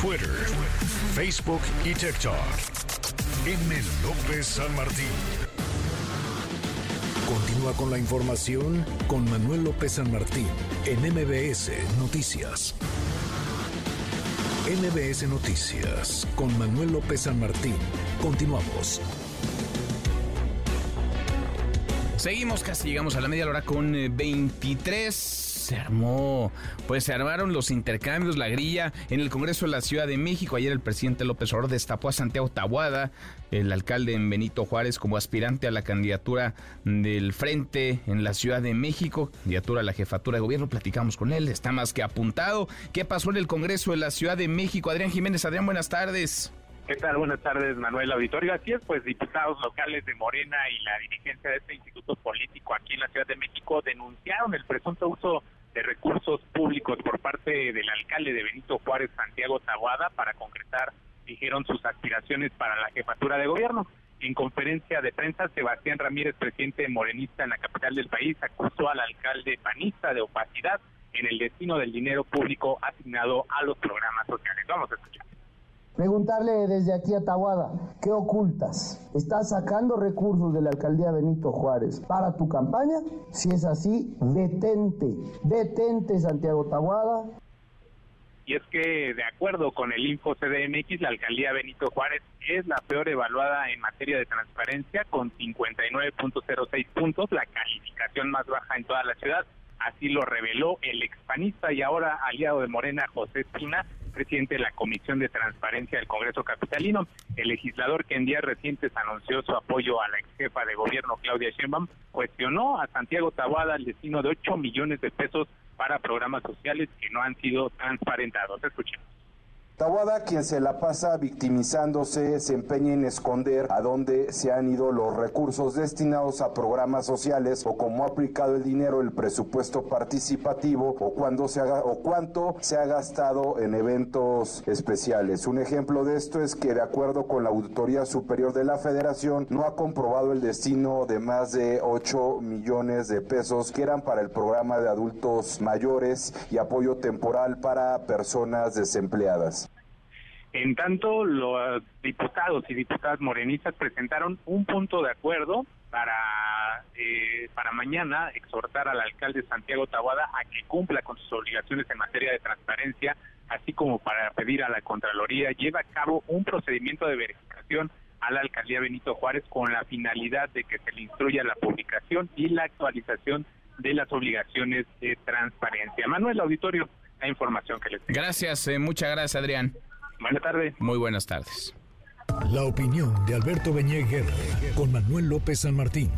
Twitter, Facebook y TikTok. M. López San Martín. Continúa con la información con Manuel López San Martín en MBS Noticias. MBS Noticias con Manuel López San Martín. Continuamos. Seguimos, casi llegamos a la media hora con eh, 23 se armó, pues se armaron los intercambios, la grilla en el Congreso de la Ciudad de México. Ayer el presidente López Obrador destapó a Santiago Tabuada, el alcalde en Benito Juárez, como aspirante a la candidatura del Frente en la Ciudad de México, candidatura a la jefatura de gobierno. Platicamos con él, está más que apuntado. ¿Qué pasó en el Congreso de la Ciudad de México? Adrián Jiménez, Adrián, buenas tardes. ¿Qué tal? Buenas tardes, Manuel Auditorio. Así es, pues diputados locales de Morena y la dirigencia de este instituto político aquí en la Ciudad de México denunciaron el presunto uso de recursos públicos por parte del alcalde de Benito Juárez, Santiago Taguada, para concretar, dijeron, sus aspiraciones para la jefatura de gobierno. En conferencia de prensa, Sebastián Ramírez, presidente morenista en la capital del país, acusó al alcalde panista de opacidad en el destino del dinero público asignado a los programas sociales. Vamos a escuchar. Preguntarle desde aquí a Tahuada, ¿qué ocultas? ¿Estás sacando recursos de la alcaldía Benito Juárez para tu campaña? Si es así, detente, detente Santiago Tahuada. Y es que, de acuerdo con el Info CDMX, la alcaldía Benito Juárez es la peor evaluada en materia de transparencia, con 59.06 puntos, la calificación más baja en toda la ciudad. Así lo reveló el expanista y ahora aliado de Morena, José Espina, presidente de la Comisión de Transparencia del Congreso Capitalino. El legislador que en días recientes anunció su apoyo a la ex jefa de gobierno Claudia Sheinbaum cuestionó a Santiago Tabuada el destino de 8 millones de pesos para programas sociales que no han sido transparentados. Escuchemos. Tawada, quien se la pasa victimizándose, se empeña en esconder a dónde se han ido los recursos destinados a programas sociales o cómo ha aplicado el dinero, el presupuesto participativo o cuándo se haga o cuánto se ha gastado en eventos especiales. Un ejemplo de esto es que de acuerdo con la Auditoría Superior de la Federación no ha comprobado el destino de más de 8 millones de pesos que eran para el programa de adultos mayores y apoyo temporal para personas desempleadas. En tanto, los diputados y diputadas morenistas presentaron un punto de acuerdo para eh, para mañana exhortar al alcalde Santiago Tabuada a que cumpla con sus obligaciones en materia de transparencia, así como para pedir a la Contraloría lleve a cabo un procedimiento de verificación a la alcaldía Benito Juárez con la finalidad de que se le instruya la publicación y la actualización de las obligaciones de transparencia. Manuel Auditorio, la información que les tengo. Gracias, eh, muchas gracias, Adrián. Buenas tardes. Muy buenas tardes. La opinión de Alberto Beñé Guerra con Manuel López San Martín.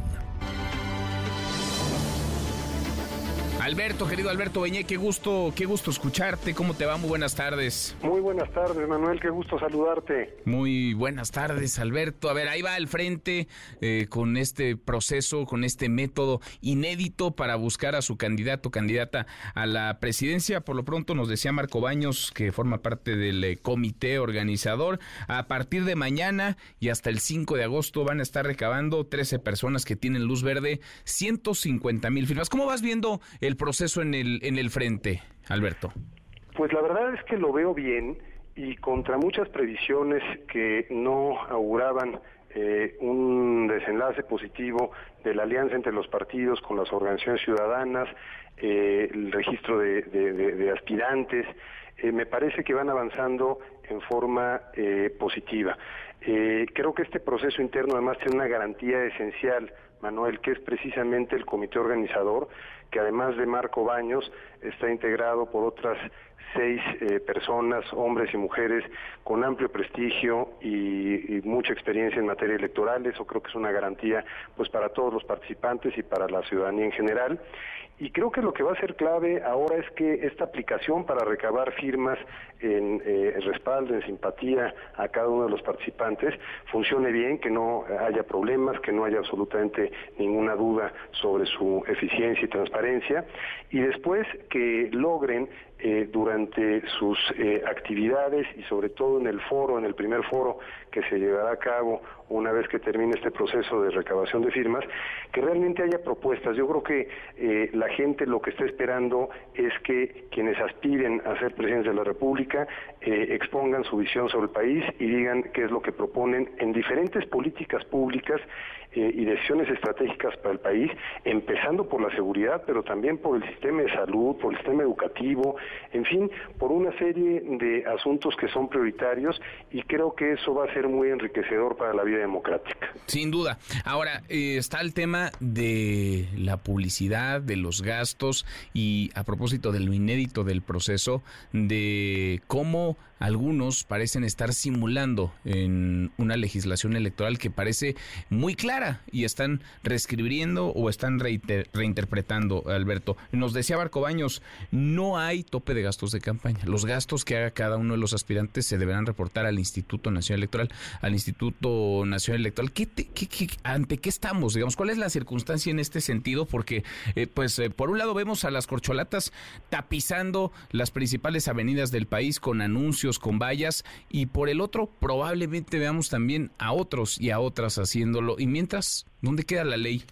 Alberto, querido Alberto Beñé, qué gusto, qué gusto escucharte. ¿Cómo te va? Muy buenas tardes. Muy buenas tardes, Manuel. Qué gusto saludarte. Muy buenas tardes, Alberto. A ver, ahí va al frente eh, con este proceso, con este método inédito para buscar a su candidato, candidata a la presidencia. Por lo pronto nos decía Marco Baños, que forma parte del eh, comité organizador. A partir de mañana y hasta el 5 de agosto van a estar recabando 13 personas que tienen luz verde, 150 mil firmas. ¿Cómo vas viendo el proceso en el, en el frente, Alberto? Pues la verdad es que lo veo bien y contra muchas previsiones que no auguraban eh, un desenlace positivo de la alianza entre los partidos con las organizaciones ciudadanas, eh, el registro de aspirantes, eh, me parece que van avanzando en forma eh, positiva. Eh, creo que este proceso interno además tiene una garantía esencial, Manuel, que es precisamente el comité organizador, que además de Marco Baños está integrado por otras seis eh, personas, hombres y mujeres, con amplio prestigio y, mucha experiencia en materia electoral. Eso creo que es una garantía pues para todos los participantes y para la ciudadanía en general. Y creo que lo que va a ser clave ahora es que esta aplicación para recabar firmas en eh, respaldo, en simpatía a cada uno de los participantes, funcione bien, que no haya problemas, que no haya absolutamente ninguna duda sobre su eficiencia y transparencia. Y después que logren eh, durante sus eh, actividades y sobre todo en el foro, en el primer foro que se llevará a cabo una vez que termine este proceso de recabación de firmas, que realmente haya propuestas. Yo creo que eh, la gente lo que está esperando es que quienes aspiren a ser presidentes de la República expongan su visión sobre el país y digan qué es lo que proponen en diferentes políticas públicas eh, y decisiones estratégicas para el país, empezando por la seguridad, pero también por el sistema de salud, por el sistema educativo, en fin, por una serie de asuntos que son prioritarios y creo que eso va a ser muy enriquecedor para la vida democrática. Sin duda. Ahora, eh, está el tema de la publicidad, de los gastos y a propósito de lo inédito del proceso, de cómo algunos parecen estar simulando en una legislación electoral que parece muy clara y están reescribiendo o están reinterpretando, Alberto. Nos decía Barco Baños, no hay tope de gastos de campaña. Los gastos que haga cada uno de los aspirantes se deberán reportar al Instituto Nacional Electoral, al Instituto Nacional Electoral. ¿Qué qué- qué- ¿Ante qué estamos? Digamos, ¿cuál es la circunstancia en este sentido? Porque, eh, pues, eh, por un lado vemos a las corcholatas tapizando las principales avenidas del país con anuncios, con vallas, y por el otro probablemente veamos también a otros y a otras haciéndolo. Y mientras, ¿dónde queda la ley?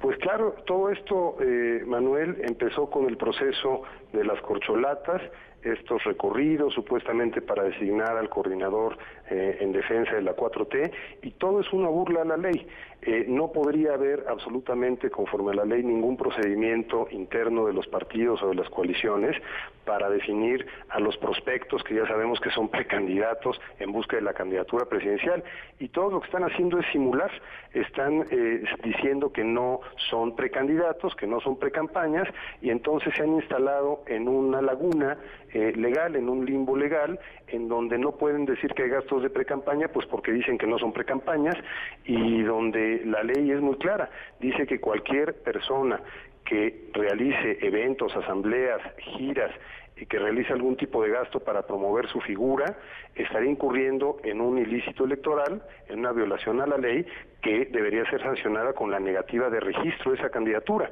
Pues claro, todo esto, eh, Manuel, empezó con el proceso de las corcholatas, estos recorridos supuestamente para designar al coordinador eh, en defensa de la 4T, y todo es una burla a la ley. Eh, no podría haber absolutamente, conforme a la ley, ningún procedimiento interno de los partidos o de las coaliciones para definir a los prospectos que ya sabemos que son precandidatos en busca de la candidatura presidencial. Y todo lo que están haciendo es simular. Están eh, diciendo que no son precandidatos, que no son precampañas, y entonces se han instalado en una laguna eh, legal, en un limbo legal, en donde no pueden decir que hay gastos de precampaña, pues porque dicen que no son precampañas, y donde la ley es muy clara. Dice que cualquier persona que realice eventos, asambleas, giras y que realice algún tipo de gasto para promover su figura, estaría incurriendo en un ilícito electoral, en una violación a la ley que debería ser sancionada con la negativa de registro de esa candidatura.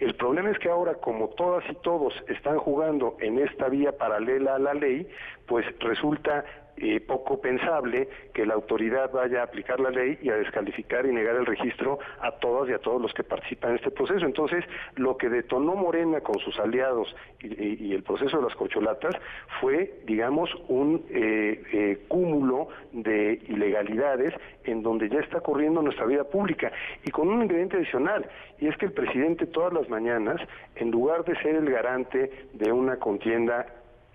El problema es que ahora, como todas y todos están jugando en esta vía paralela a la ley, pues resulta eh, poco pensable que la autoridad vaya a aplicar la ley y a descalificar y negar el registro a todas y a todos los que participan en este proceso. Entonces, lo que detonó Morena con sus aliados y, el proceso de las corcholatas fue, digamos, un eh, eh, cúmulo de ilegalidades en donde ya está corriendo nuestra vida pública y con un ingrediente adicional, y es que el presidente todas las mañanas, en lugar de ser el garante de una contienda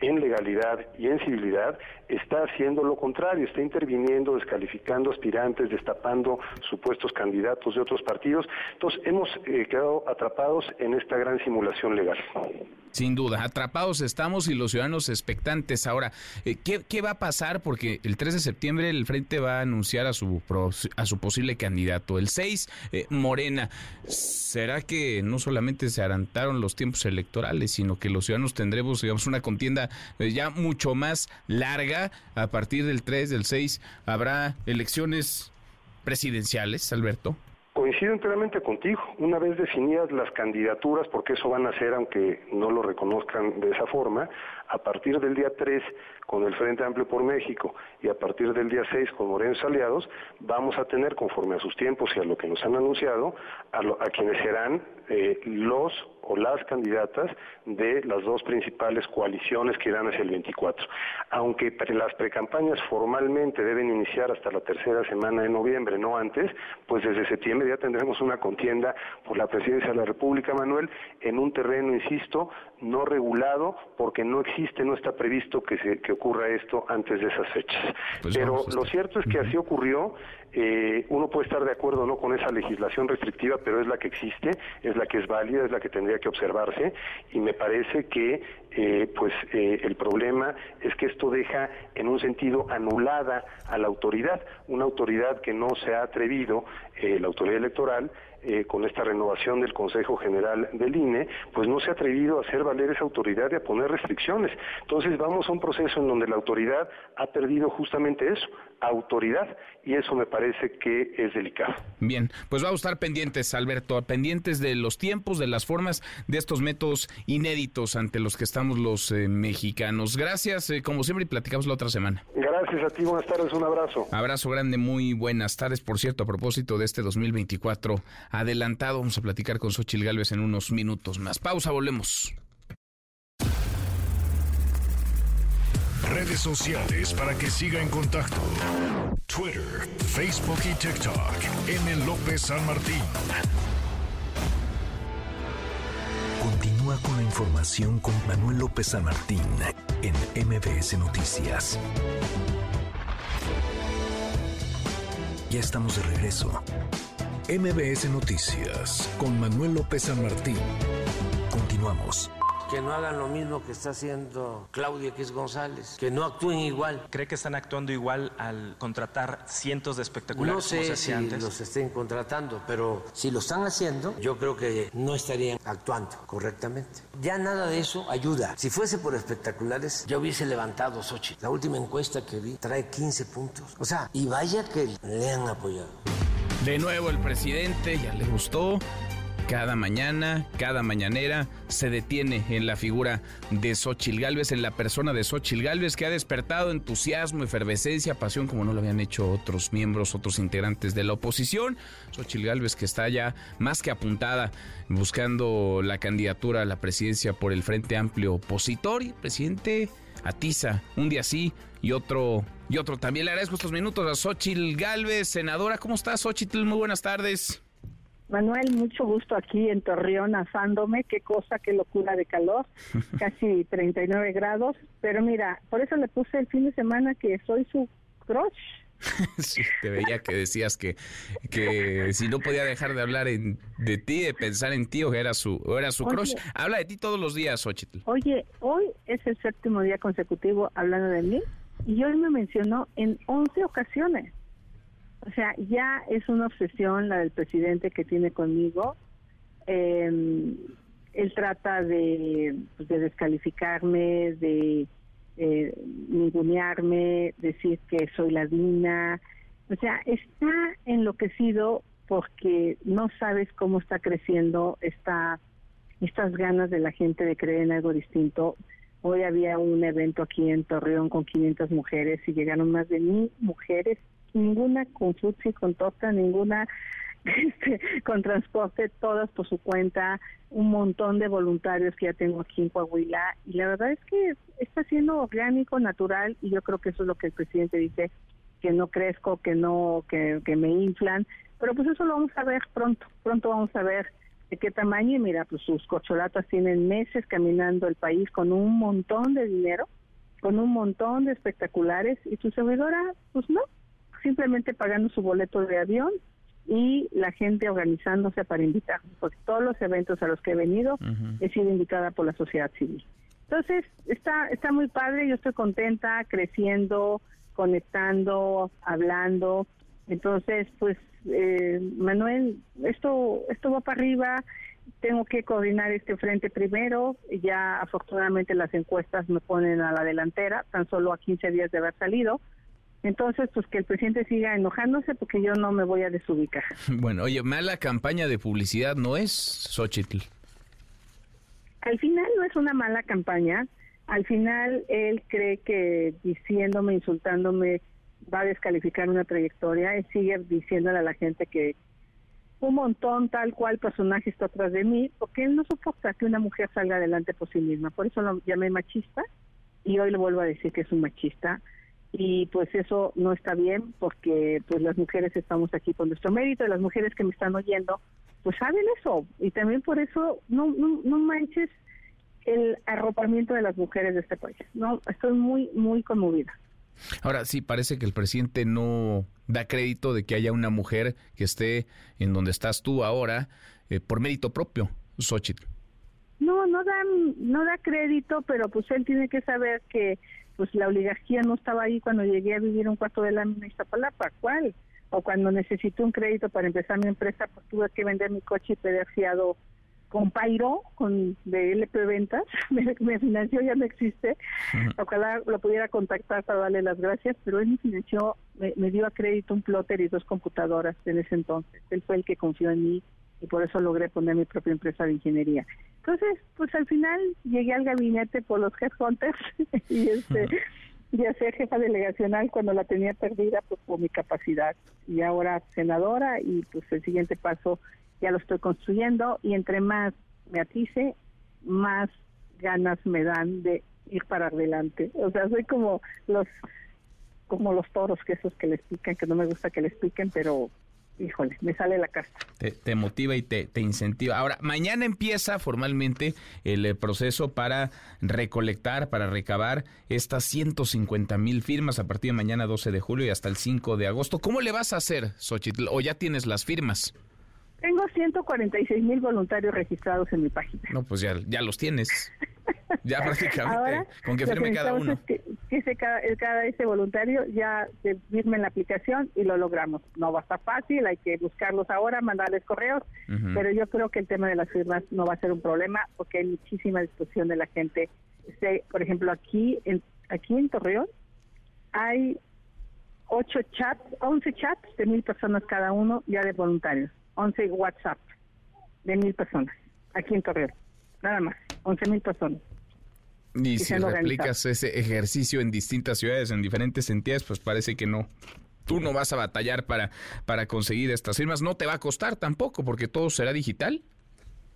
en legalidad y en civilidad, está haciendo lo contrario, está interviniendo, descalificando aspirantes, destapando supuestos candidatos de otros partidos. Entonces, hemos eh, quedado atrapados en esta gran simulación legal. Sin duda, atrapados estamos y los ciudadanos expectantes. Ahora, eh, ¿qué, va a pasar? Porque el 3 de septiembre el Frente va a anunciar a su, a su posible candidato. El 6, eh, Morena. ¿Será que no solamente se adelantaron los tiempos electorales, sino que los ciudadanos tendremos, digamos, una contienda ya mucho más larga? a partir del 3, del 6, habrá elecciones presidenciales, Alberto. Coincido enteramente contigo. Una vez definidas las candidaturas, porque eso van a ser, aunque no lo reconozcan de esa forma, a partir del día 3 con el Frente Amplio por México y a partir del día 6 con Morenos Aliados, vamos a tener, conforme a sus tiempos y a lo que nos han anunciado, a, a quienes serán eh, los o las candidatas de las dos principales coaliciones que irán hacia el 24. Aunque las precampañas formalmente deben iniciar hasta la tercera semana de noviembre, no antes, pues desde septiembre ya tendremos una contienda por la presidencia de la República, Manuel, en un terreno, insisto, no regulado, porque no existe, no está previsto que, se, que ocurra esto antes de esas fechas. Pues Pero lo cierto es que así ocurrió. Eh, uno puede estar de acuerdo no con esa legislación restrictiva, pero es la que existe, es la que es válida, es la que tendría que observarse y me parece que eh, pues eh, el problema es que esto deja en un sentido anulada a la autoridad, una autoridad que no se ha atrevido, la autoridad electoral, eh, con esta renovación del Consejo General del INE, pues no se ha atrevido a hacer valer esa autoridad y a poner restricciones. Entonces vamos a un proceso en donde la autoridad ha perdido justamente eso, autoridad, y eso me parece que es delicado. Bien, pues vamos a estar pendientes, Alberto, pendientes de los tiempos, de las formas, de estos métodos inéditos ante los que estamos los eh, mexicanos. Gracias, eh, como siempre, y platicamos la otra semana. Gracias a ti, buenas tardes, un abrazo. Abrazo grande, muy buenas tardes. Por cierto, a propósito de este 2024, adelantado. Vamos a platicar con Xochil Gálvez en unos minutos más. Pausa, volvemos. Redes sociales para que siga en contacto: Twitter, Facebook y TikTok. M. López San Martín. Continúa con la información con Manuel López San Martín en MBS Noticias. Ya estamos de regreso. MBS Noticias con Manuel López San Martín. Continuamos. Que no hagan lo mismo que está haciendo Claudia X González, que no actúen igual. ¿Cree que están actuando igual al contratar cientos de espectaculares? No sé si los estén contratando, pero si lo están haciendo, yo creo que no estarían actuando correctamente. Ya nada de eso ayuda. Si fuese por espectaculares, ya hubiese levantado Sochi. La última encuesta que vi trae 15 puntos. O sea, y vaya que le han apoyado. De nuevo el presidente, ya le gustó. Cada mañana, cada mañanera, se detiene en la figura de Xochil Gálvez, en la persona de Xochil Gálvez, que ha despertado entusiasmo, efervescencia, pasión, como no lo habían hecho otros miembros, otros integrantes de la oposición. Xochil Gálvez, que está ya más que apuntada, buscando la candidatura a la presidencia por el Frente Amplio Opositor. Y el presidente atiza un día sí y otro Y otro también le agradezco estos minutos a Xochitl Galvez, senadora. ¿Cómo estás, Xochitl? Muy buenas tardes. Manuel, mucho gusto aquí en Torreón asándome, qué cosa, qué locura de calor, casi 39 grados, pero mira, por eso le puse el fin de semana que soy su crush. Sí, te veía que decías que, que si no podía dejar de hablar en- de ti, de pensar en ti, o que era su, o era su Oye. crush. Habla de ti todos los días, Xochitl. Oye, hoy es el séptimo día consecutivo hablando de mí y hoy me mencionó en 11 ocasiones. O sea, ya es una obsesión la del presidente que tiene conmigo. Eh, él trata de, pues, de descalificarme, de eh, ningunearme, decir que soy ladina. O sea, está enloquecido porque no sabes cómo está creciendo esta estas ganas de la gente de creer en algo distinto. Hoy había un evento aquí en Torreón con 500 mujeres y llegaron más de mil mujeres, ninguna con futsi, con torta, ninguna este, con transporte, todas por su cuenta, un montón de voluntarios que ya tengo aquí en Coahuila y la verdad es que está siendo orgánico, natural y yo creo que eso es lo que el presidente dice, que no crezco, que no, que, que me inflan, pero pues eso lo vamos a ver pronto, pronto vamos a ver de qué tamaño y mira, pues sus corcholatas tienen meses caminando el país con un montón de dinero, con un montón de espectaculares y su servidora, pues no, simplemente pagando su boleto de avión y la gente organizándose para invitar, porque todos los eventos a los que he venido he sido invitada por la sociedad civil. Entonces, está, está muy padre, yo estoy contenta, creciendo, conectando, hablando. Entonces, pues, eh, Manuel, esto, esto va para arriba, tengo que coordinar este frente primero, ya afortunadamente las encuestas me ponen a la delantera, tan solo a 15 días de haber salido. Entonces, pues que el presidente siga enojándose porque yo no me voy a desubicar. Bueno, oye, mala campaña de publicidad no es, Xochitl. Al final no es una mala campaña. Al final él cree que diciéndome, insultándome, va a descalificar una trayectoria. Él sigue diciéndole a la gente que un montón tal cual personaje está atrás de mí, porque él no soporta que una mujer salga adelante por sí misma. Por eso lo llamé machista y hoy le vuelvo a decir que es un machista. Y pues eso no está bien porque pues las mujeres estamos aquí con nuestro mérito y las mujeres que me están oyendo pues saben eso y también por eso no, no, no manches el arropamiento de las mujeres de este país. No, estoy muy, muy conmovida. Ahora sí, parece que el presidente no da crédito de que haya una mujer que esté en donde estás tú ahora eh, por mérito propio, Xochitl. No, no da, no da crédito, pero pues él tiene que saber que pues la oligarquía no estaba ahí cuando llegué a vivir un cuarto de la mina en Iztapalapa, ¿cuál? O cuando necesité un crédito para empezar mi empresa, pues tuve que vender mi coche y pedir fiado con Pairo, con de LP Ventas, me, me financió, ya no existe, ojalá lo pudiera contactar para darle las gracias, pero él me financió, me, me dio a crédito un plotter y dos computadoras en ese entonces, él fue el que confió en mí y por eso logré poner mi propia empresa de ingeniería. Entonces, pues al final llegué al gabinete por los headhunters y este y a ser jefa delegacional cuando la tenía perdida pues por mi capacidad. Y ahora senadora y pues el siguiente paso ya lo estoy construyendo y entre más me atice más ganas me dan de ir para adelante o sea soy como los como los toros que esos que les pican que no me gusta que les piquen pero híjole me sale la casta Te, motiva y te, te incentiva. Ahora, mañana empieza formalmente el eh, proceso para recolectar, para recabar estas 150 mil firmas a partir de mañana 12 de julio y hasta el 5 de agosto. ¿Cómo le vas a hacer, Xochitl? ¿O ya tienes las firmas? Tengo 146 mil voluntarios registrados en mi página No, pues ya, ya los tienes. Ya prácticamente, Ahora, con que firme cada uno. es que, que ese, cada, cada ese voluntario ya se firme en la aplicación y lo logramos. No va a estar fácil, hay que buscarlos ahora, mandarles correos, pero yo creo que el tema de las firmas no va a ser un problema porque hay muchísima disposición de la gente. Este, por ejemplo, aquí en, aquí en Torreón hay ocho chats, 11 chats de mil personas cada uno ya de voluntarios, 11 WhatsApp de mil personas aquí en Torreón, nada más, 11 mil personas. Y y si replicas ese ejercicio en distintas ciudades, en diferentes entidades, pues parece que no. Tú no vas a batallar para, para conseguir estas firmas. No te va a costar tampoco, porque todo será digital.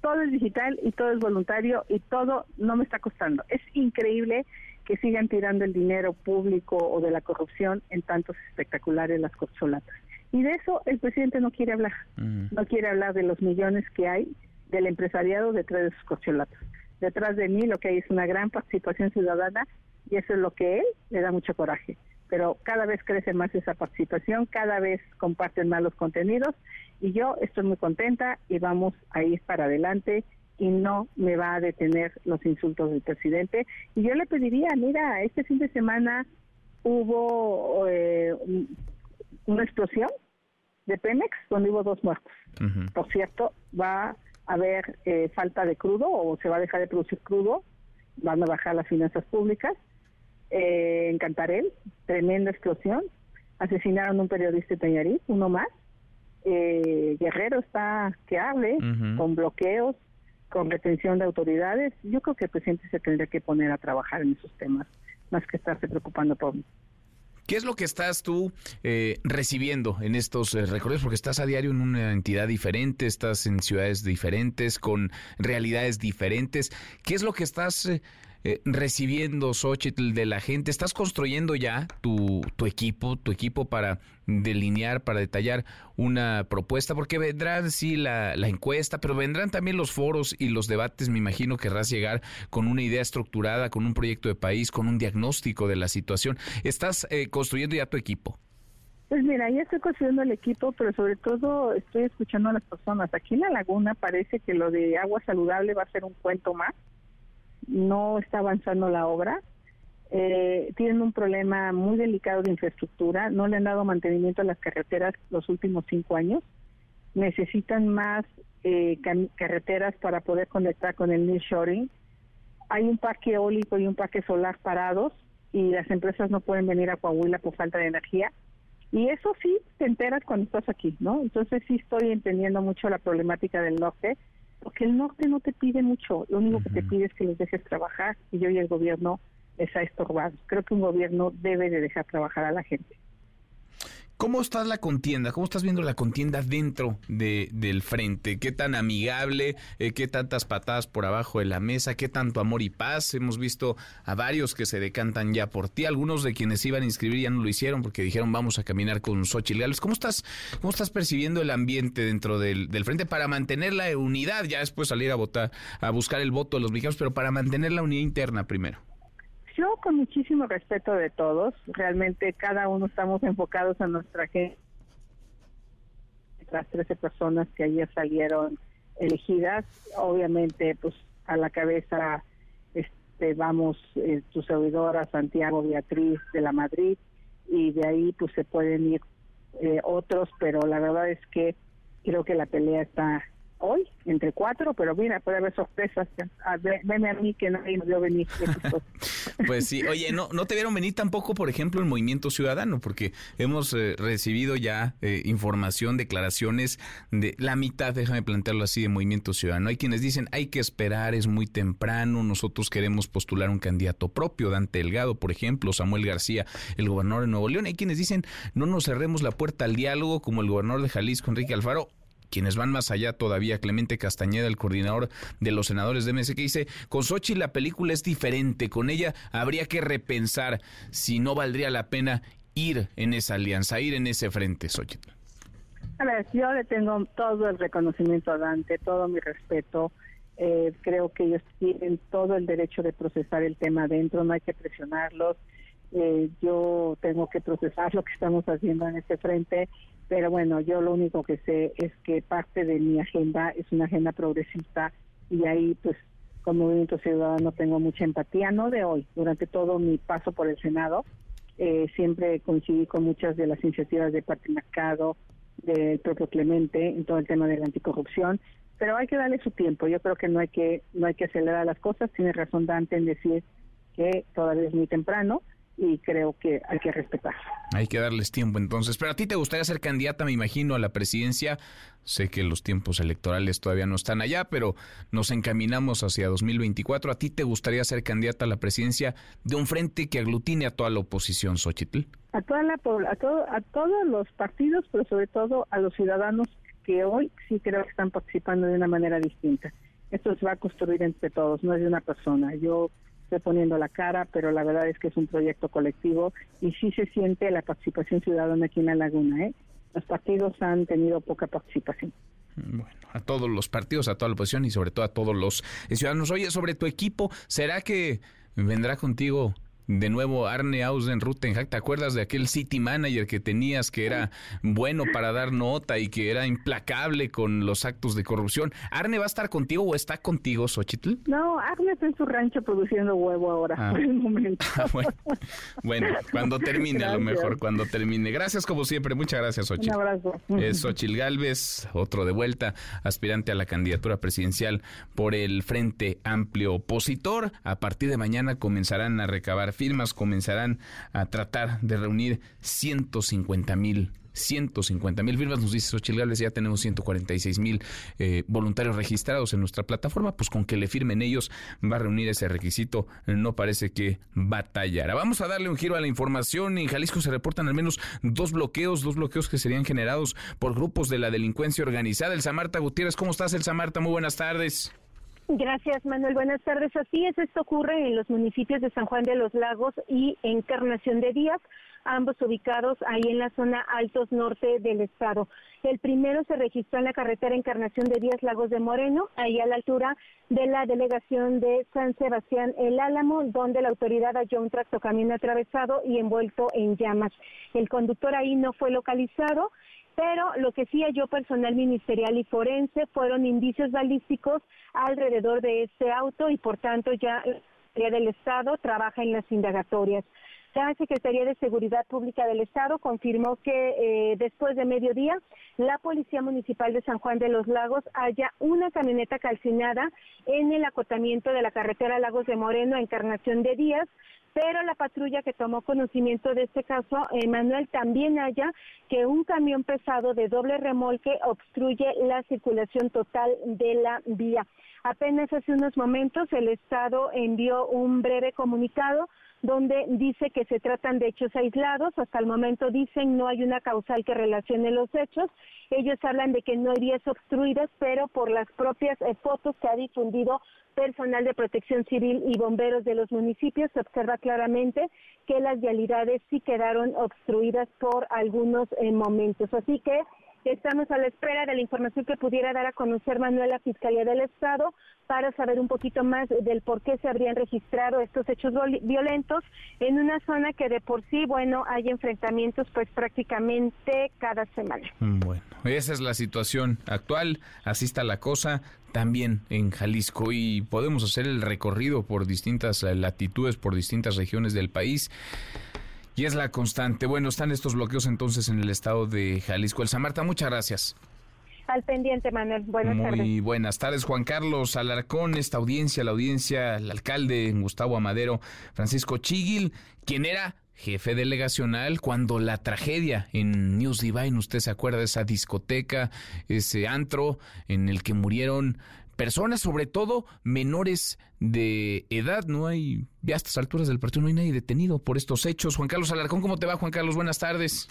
todo es digital y todo es voluntario y todo no me está costando. Es increíble que sigan tirando el dinero público o de la corrupción en tantos espectaculares las corcholatas. Y de eso el presidente no quiere hablar. No quiere hablar de los millones que hay del empresariado detrás de sus corcholatas. Detrás de mí lo que hay es una gran participación ciudadana y eso es lo que él le da mucho coraje. Pero cada vez crece más esa participación, cada vez comparten más los contenidos y yo estoy muy contenta y vamos a ir para adelante y no me va a detener los insultos del presidente. Y yo le pediría, mira, este fin de semana hubo eh, una explosión de Pemex donde hubo dos muertos. Por cierto, va a haber eh, falta de crudo o se va a dejar de producir crudo, van a bajar las finanzas públicas. Eh, en Cantarel, tremenda explosión. Asesinaron a un periodista de Tañarí, uno más. Eh, Guerrero está que hable, con bloqueos, con retención de autoridades. Yo creo que el presidente se tendría que poner a trabajar en esos temas, más que estarse preocupando por ¿Qué es lo que estás tú eh, recibiendo en estos eh, recorridos? Porque estás a diario en una entidad diferente, estás en ciudades diferentes, con realidades diferentes. ¿Qué es lo que estás eh, eh, recibiendo, Xochitl, de la gente? ¿Estás construyendo ya tu, tu equipo, tu equipo para delinear, para detallar una propuesta? Porque vendrán, sí, la, la encuesta, pero vendrán también los foros y los debates. Me imagino que querrás llegar con una idea estructurada, con un proyecto de país, con un diagnóstico de la situación. ¿Estás eh, construyendo ya tu equipo? Pues mira, ya estoy construyendo el equipo, pero sobre todo estoy escuchando a las personas. Aquí en la laguna parece que lo de agua saludable va a ser un cuento más no está avanzando la obra. Eh, tienen un problema muy delicado de infraestructura, no le han dado mantenimiento a las carreteras los últimos cinco años. Necesitan más eh, carreteras para poder conectar con el nearshoring. Hay un parque eólico y un parque solar parados y las empresas no pueden venir a Coahuila por falta de energía. Y eso sí te enteras cuando estás aquí, ¿no? Entonces sí estoy entendiendo mucho la problemática del norte porque el norte no te pide mucho, lo único que te pide es que los dejes trabajar y yo y el gobierno les ha estorbado. Creo que un gobierno debe de dejar trabajar a la gente. ¿Cómo está la contienda? ¿Cómo estás viendo la contienda dentro de, del frente? ¿Qué tan amigable? Eh, ¿Qué tantas patadas por abajo de la mesa? ¿Qué tanto amor y paz? Hemos visto a varios que se decantan ya por ti. Algunos de quienes iban a inscribir ya no lo hicieron porque dijeron vamos a caminar con Xochitl Gales. ¿Cómo estás, ¿Cómo estás percibiendo el ambiente dentro del, del frente para mantener la unidad? Ya después salir a votar, a buscar el voto de los mexicanos, pero para mantener la unidad interna primero. Yo con muchísimo respeto de todos, realmente cada uno estamos enfocados a nuestra gente. Las 13 personas que ayer salieron elegidas, obviamente pues a la cabeza este vamos eh, tu servidora Santiago Beatriz de la Madrid y de ahí pues se pueden ir eh, otros, pero la verdad es que creo que la pelea está hoy entre cuatro, pero mira, puede haber sorpresas. A, veme a mí que nadie nos vio venir. pues sí, oye, no, no te vieron venir tampoco, por ejemplo, el Movimiento Ciudadano, porque hemos eh, recibido ya eh, información, declaraciones de la mitad, déjame plantearlo así, de Movimiento Ciudadano. Hay quienes dicen, hay que esperar, es muy temprano, nosotros queremos postular un candidato propio, Dante Delgado, por ejemplo, Samuel García, el gobernador de Nuevo León. Hay quienes dicen, no nos cerremos la puerta al diálogo como el gobernador de Jalisco, Enrique Alfaro, quienes van más allá todavía, Clemente Castañeda, el coordinador de los senadores de MS, que dice, con Sochi la película es diferente, con ella habría que repensar si no valdría la pena ir en esa alianza, ir en ese frente, Xochitl. A ver, yo le tengo todo el reconocimiento a Dante, todo mi respeto. Eh, creo que ellos tienen todo el derecho de procesar el tema adentro, no hay que presionarlos. Eh, yo tengo que procesar lo que estamos haciendo en este frente pero bueno, yo lo único que sé es que parte de mi agenda es una agenda progresista y ahí pues con Movimiento Ciudadano tengo mucha empatía, no de hoy, durante todo mi paso por el Senado, eh, siempre coincidí con muchas de las iniciativas de Pati Mercado, del propio Clemente, en todo el tema de la anticorrupción, pero hay que darle su tiempo, yo creo que no hay que, no hay que acelerar las cosas, tiene razón Dante en decir que todavía es muy temprano, y creo que hay que respetar. Hay que darles tiempo entonces. Pero a ti te gustaría ser candidata, me imagino, a la presidencia. Sé que los tiempos electorales todavía no están allá, pero nos encaminamos hacia 2024. ¿A ti te gustaría ser candidata a la presidencia de un frente que aglutine a toda la oposición, Xochitl? A, toda la, a, todo, a todos los partidos, pero sobre todo a los ciudadanos que hoy sí creo que están participando de una manera distinta. Esto se va a construir entre todos, no es de una persona. Yo esté poniendo la cara, pero la verdad es que es un proyecto colectivo y sí se siente la participación ciudadana aquí en la laguna. ¿eh? Los partidos han tenido poca participación. Bueno, a todos los partidos, a toda la oposición y sobre todo a todos los ciudadanos. Oye, sobre tu equipo, ¿será que vendrá contigo de nuevo Arne Ausen-Rutenhack, ¿te acuerdas de aquel city manager que tenías que era bueno para dar nota y que era implacable con los actos de corrupción? ¿Arne va a estar contigo o está contigo, Xochitl? No, Arne está en su rancho produciendo huevo ahora, Ah. por el momento. Ah, bueno. Bueno, cuando termine, a lo mejor, cuando termine. Gracias como siempre, muchas gracias, Xochitl. Un abrazo. Es Xochitl Galvez, otro de vuelta, aspirante a la candidatura presidencial por el Frente Amplio Opositor. A partir de mañana comenzarán a recabar firmas, comenzarán a tratar de reunir 150 mil 150 mil firmas, nos dice Xochitl Gálvez, ya tenemos 146 mil eh, voluntarios registrados en nuestra plataforma, pues con que le firmen ellos va a reunir ese requisito, no parece que batallará. Vamos a darle un giro a la información, en Jalisco se reportan al menos dos bloqueos, dos bloqueos que serían generados por grupos de la delincuencia organizada. El Samarta Gutiérrez, ¿cómo estás, El Samarta? Muy buenas tardes. Gracias, Manuel. Buenas tardes. Así es, esto ocurre en los municipios de San Juan de los Lagos y Encarnación de Díaz, ambos ubicados ahí en la zona altos norte del estado. El primero se registró en la carretera Encarnación de Díaz, Lagos de Moreno, ahí a la altura de la delegación de San Sebastián El Álamo, donde la autoridad halló un tractocamión atravesado y envuelto en llamas. El conductor ahí no fue localizado. Pero lo que sí halló personal ministerial y forense fueron indicios balísticos alrededor de este auto y por tanto ya la Secretaría del Estado trabaja en las indagatorias. La Secretaría de Seguridad Pública del Estado confirmó que eh, después de mediodía la Policía Municipal de San Juan de los Lagos halla una camioneta calcinada en el acotamiento de la carretera Lagos de Moreno, Encarnación de Díaz, pero la patrulla que tomó conocimiento de este caso, eh, Manuel, también halla que un camión pesado de doble remolque obstruye la circulación total de la vía. Apenas hace unos momentos el Estado envió un breve comunicado donde dice que se tratan de hechos aislados. Hasta el momento dicen no hay una causal que relacione los hechos. Ellos hablan de que no hay vías obstruidas, pero por las propias eh, fotos que ha difundido personal de protección civil y bomberos de los municipios, se observa claramente que las vialidades sí quedaron obstruidas por algunos eh, momentos. Así que Estamos a la espera de la información que pudiera dar a conocer Manuel la Fiscalía del Estado para saber un poquito más del por qué se habrían registrado estos hechos viol- violentos en una zona que de por sí, bueno, hay enfrentamientos pues prácticamente cada semana. Bueno, esa es la situación actual, así está la cosa también en Jalisco y podemos hacer el recorrido por distintas latitudes, por distintas regiones del país. Y es la constante. Bueno, están estos bloqueos entonces en el estado de Jalisco. El Samarta, muchas gracias. Al pendiente, Manuel. Buenas Muy tardes. buenas tardes, Juan Carlos Alarcón, esta audiencia, la audiencia, el alcalde Gustavo Amadero, Francisco Chiguil, quien era jefe delegacional cuando la tragedia en News Divine, usted se acuerda de esa discoteca, ese antro en el que murieron personas, sobre todo menores de edad, no hay, ya a estas alturas del partido no hay nadie detenido por estos hechos. Juan Carlos Alarcón, ¿cómo te va, Juan Carlos? Buenas tardes.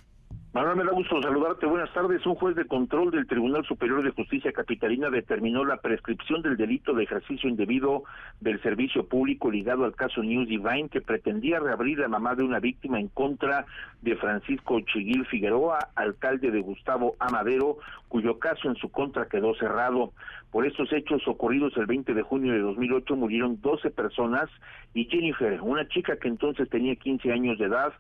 Manuel, me da gusto saludarte. Buenas tardes. Un juez de control del Tribunal Superior de Justicia Capitalina determinó la prescripción del delito de ejercicio indebido del servicio público ligado al caso News Divine, que pretendía reabrir la mamá de una víctima en contra de Francisco Chiguil Figueroa, alcalde de Gustavo Amadero, cuyo caso en su contra quedó cerrado. Por estos hechos ocurridos el 20 de junio de 2008 murieron 12 personas y Jennifer, una chica que entonces tenía 15 años de edad,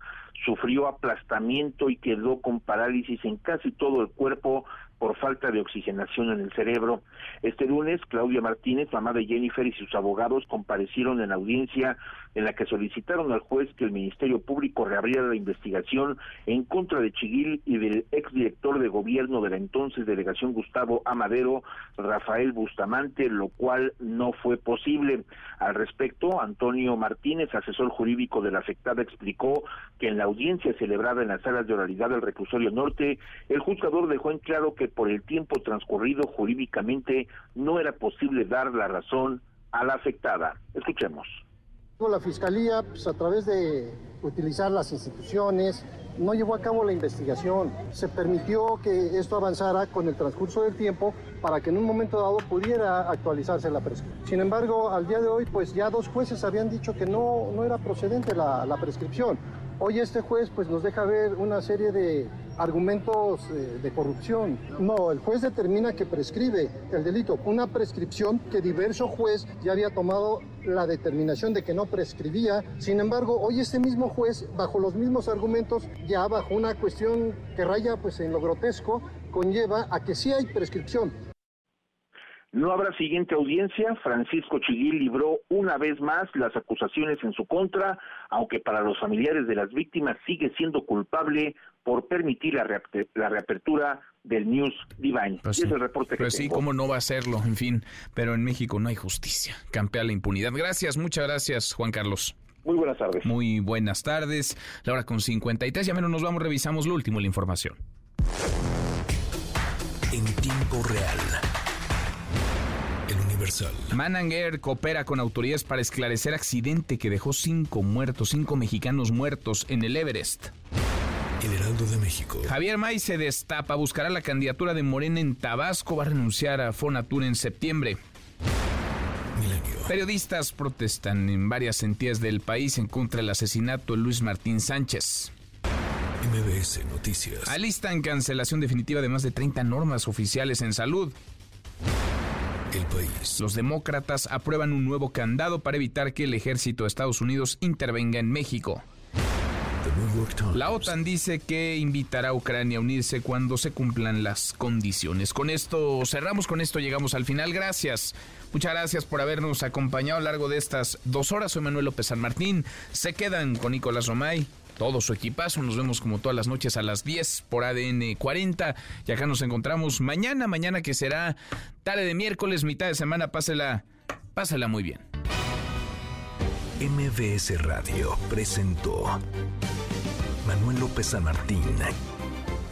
sufrió aplastamiento y quedó con parálisis en casi todo el cuerpo por falta de oxigenación en el cerebro. Este lunes, Claudia Martínez, mamá de Jennifer y sus abogados comparecieron en audiencia en la que solicitaron al juez que el Ministerio Público reabriera la investigación en contra de Chiguil y del exdirector de gobierno de la entonces delegación Gustavo Amadero, Rafael Bustamante, lo cual no fue posible. Al respecto, Antonio Martínez, asesor jurídico de la afectada, explicó que en la audiencia celebrada en las salas de oralidad del reclusorio norte, el juzgador dejó en claro que por el tiempo transcurrido jurídicamente no era posible dar la razón a la afectada. Escuchemos. La Fiscalía, pues, a través de utilizar las instituciones, no llevó a cabo la investigación. Se permitió que esto avanzara con el transcurso del tiempo para que en un momento dado pudiera actualizarse la prescripción. Sin embargo, al día de hoy, pues ya dos jueces habían dicho que no, no era procedente la, la prescripción. Hoy este juez pues nos deja ver una serie de argumentos eh, de corrupción. No, el juez determina que prescribe el delito. Una prescripción que diverso juez ya había tomado la determinación de que no prescribía. Sin embargo, hoy este mismo juez, bajo los mismos argumentos, ya bajo una cuestión que raya pues en lo grotesco, conlleva a que sí hay prescripción. No habrá siguiente audiencia. Francisco Chiguil libró una vez más las acusaciones en su contra, aunque para los familiares de las víctimas sigue siendo culpable por permitir la, reapertura del News Divine. Pues es el reporte pues sí, cómo no va a serlo, en fin. Pero en México no hay justicia. Campea la impunidad. Gracias, muchas gracias, Juan Carlos. Muy buenas tardes. Muy buenas tardes. La hora con 53. Ya menos nos vamos, revisamos lo último, la información. En tiempo real. Mananger coopera con autoridades para esclarecer accidente que dejó cinco muertos, cinco mexicanos muertos en el Everest. El Heraldo de México. Javier May se destapa, buscará la candidatura de Morena en Tabasco, va a renunciar a Fonatur en septiembre. Milenio. Periodistas protestan en varias entidades del país en contra del asesinato de Luis Martín Sánchez. MBS Noticias. Alistan cancelación definitiva de más de 30 normas oficiales en salud. El país. Los demócratas aprueban un nuevo candado para evitar que el ejército de Estados Unidos intervenga en México. La OTAN dice que invitará a Ucrania a unirse cuando se cumplan las condiciones. Con esto cerramos, con esto llegamos al final. Gracias. Muchas gracias por habernos acompañado a lo largo de estas dos horas. Soy Manuel López San Martín. Se quedan con Nicolás Romay todo su equipazo. Nos vemos como todas las noches a las 10 por ADN 40. Y acá nos encontramos mañana, mañana que será tarde de miércoles, mitad de semana. Pásela, pásela muy bien. MBS Radio presentó Manuel López San Martín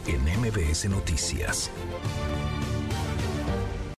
en MBS Noticias.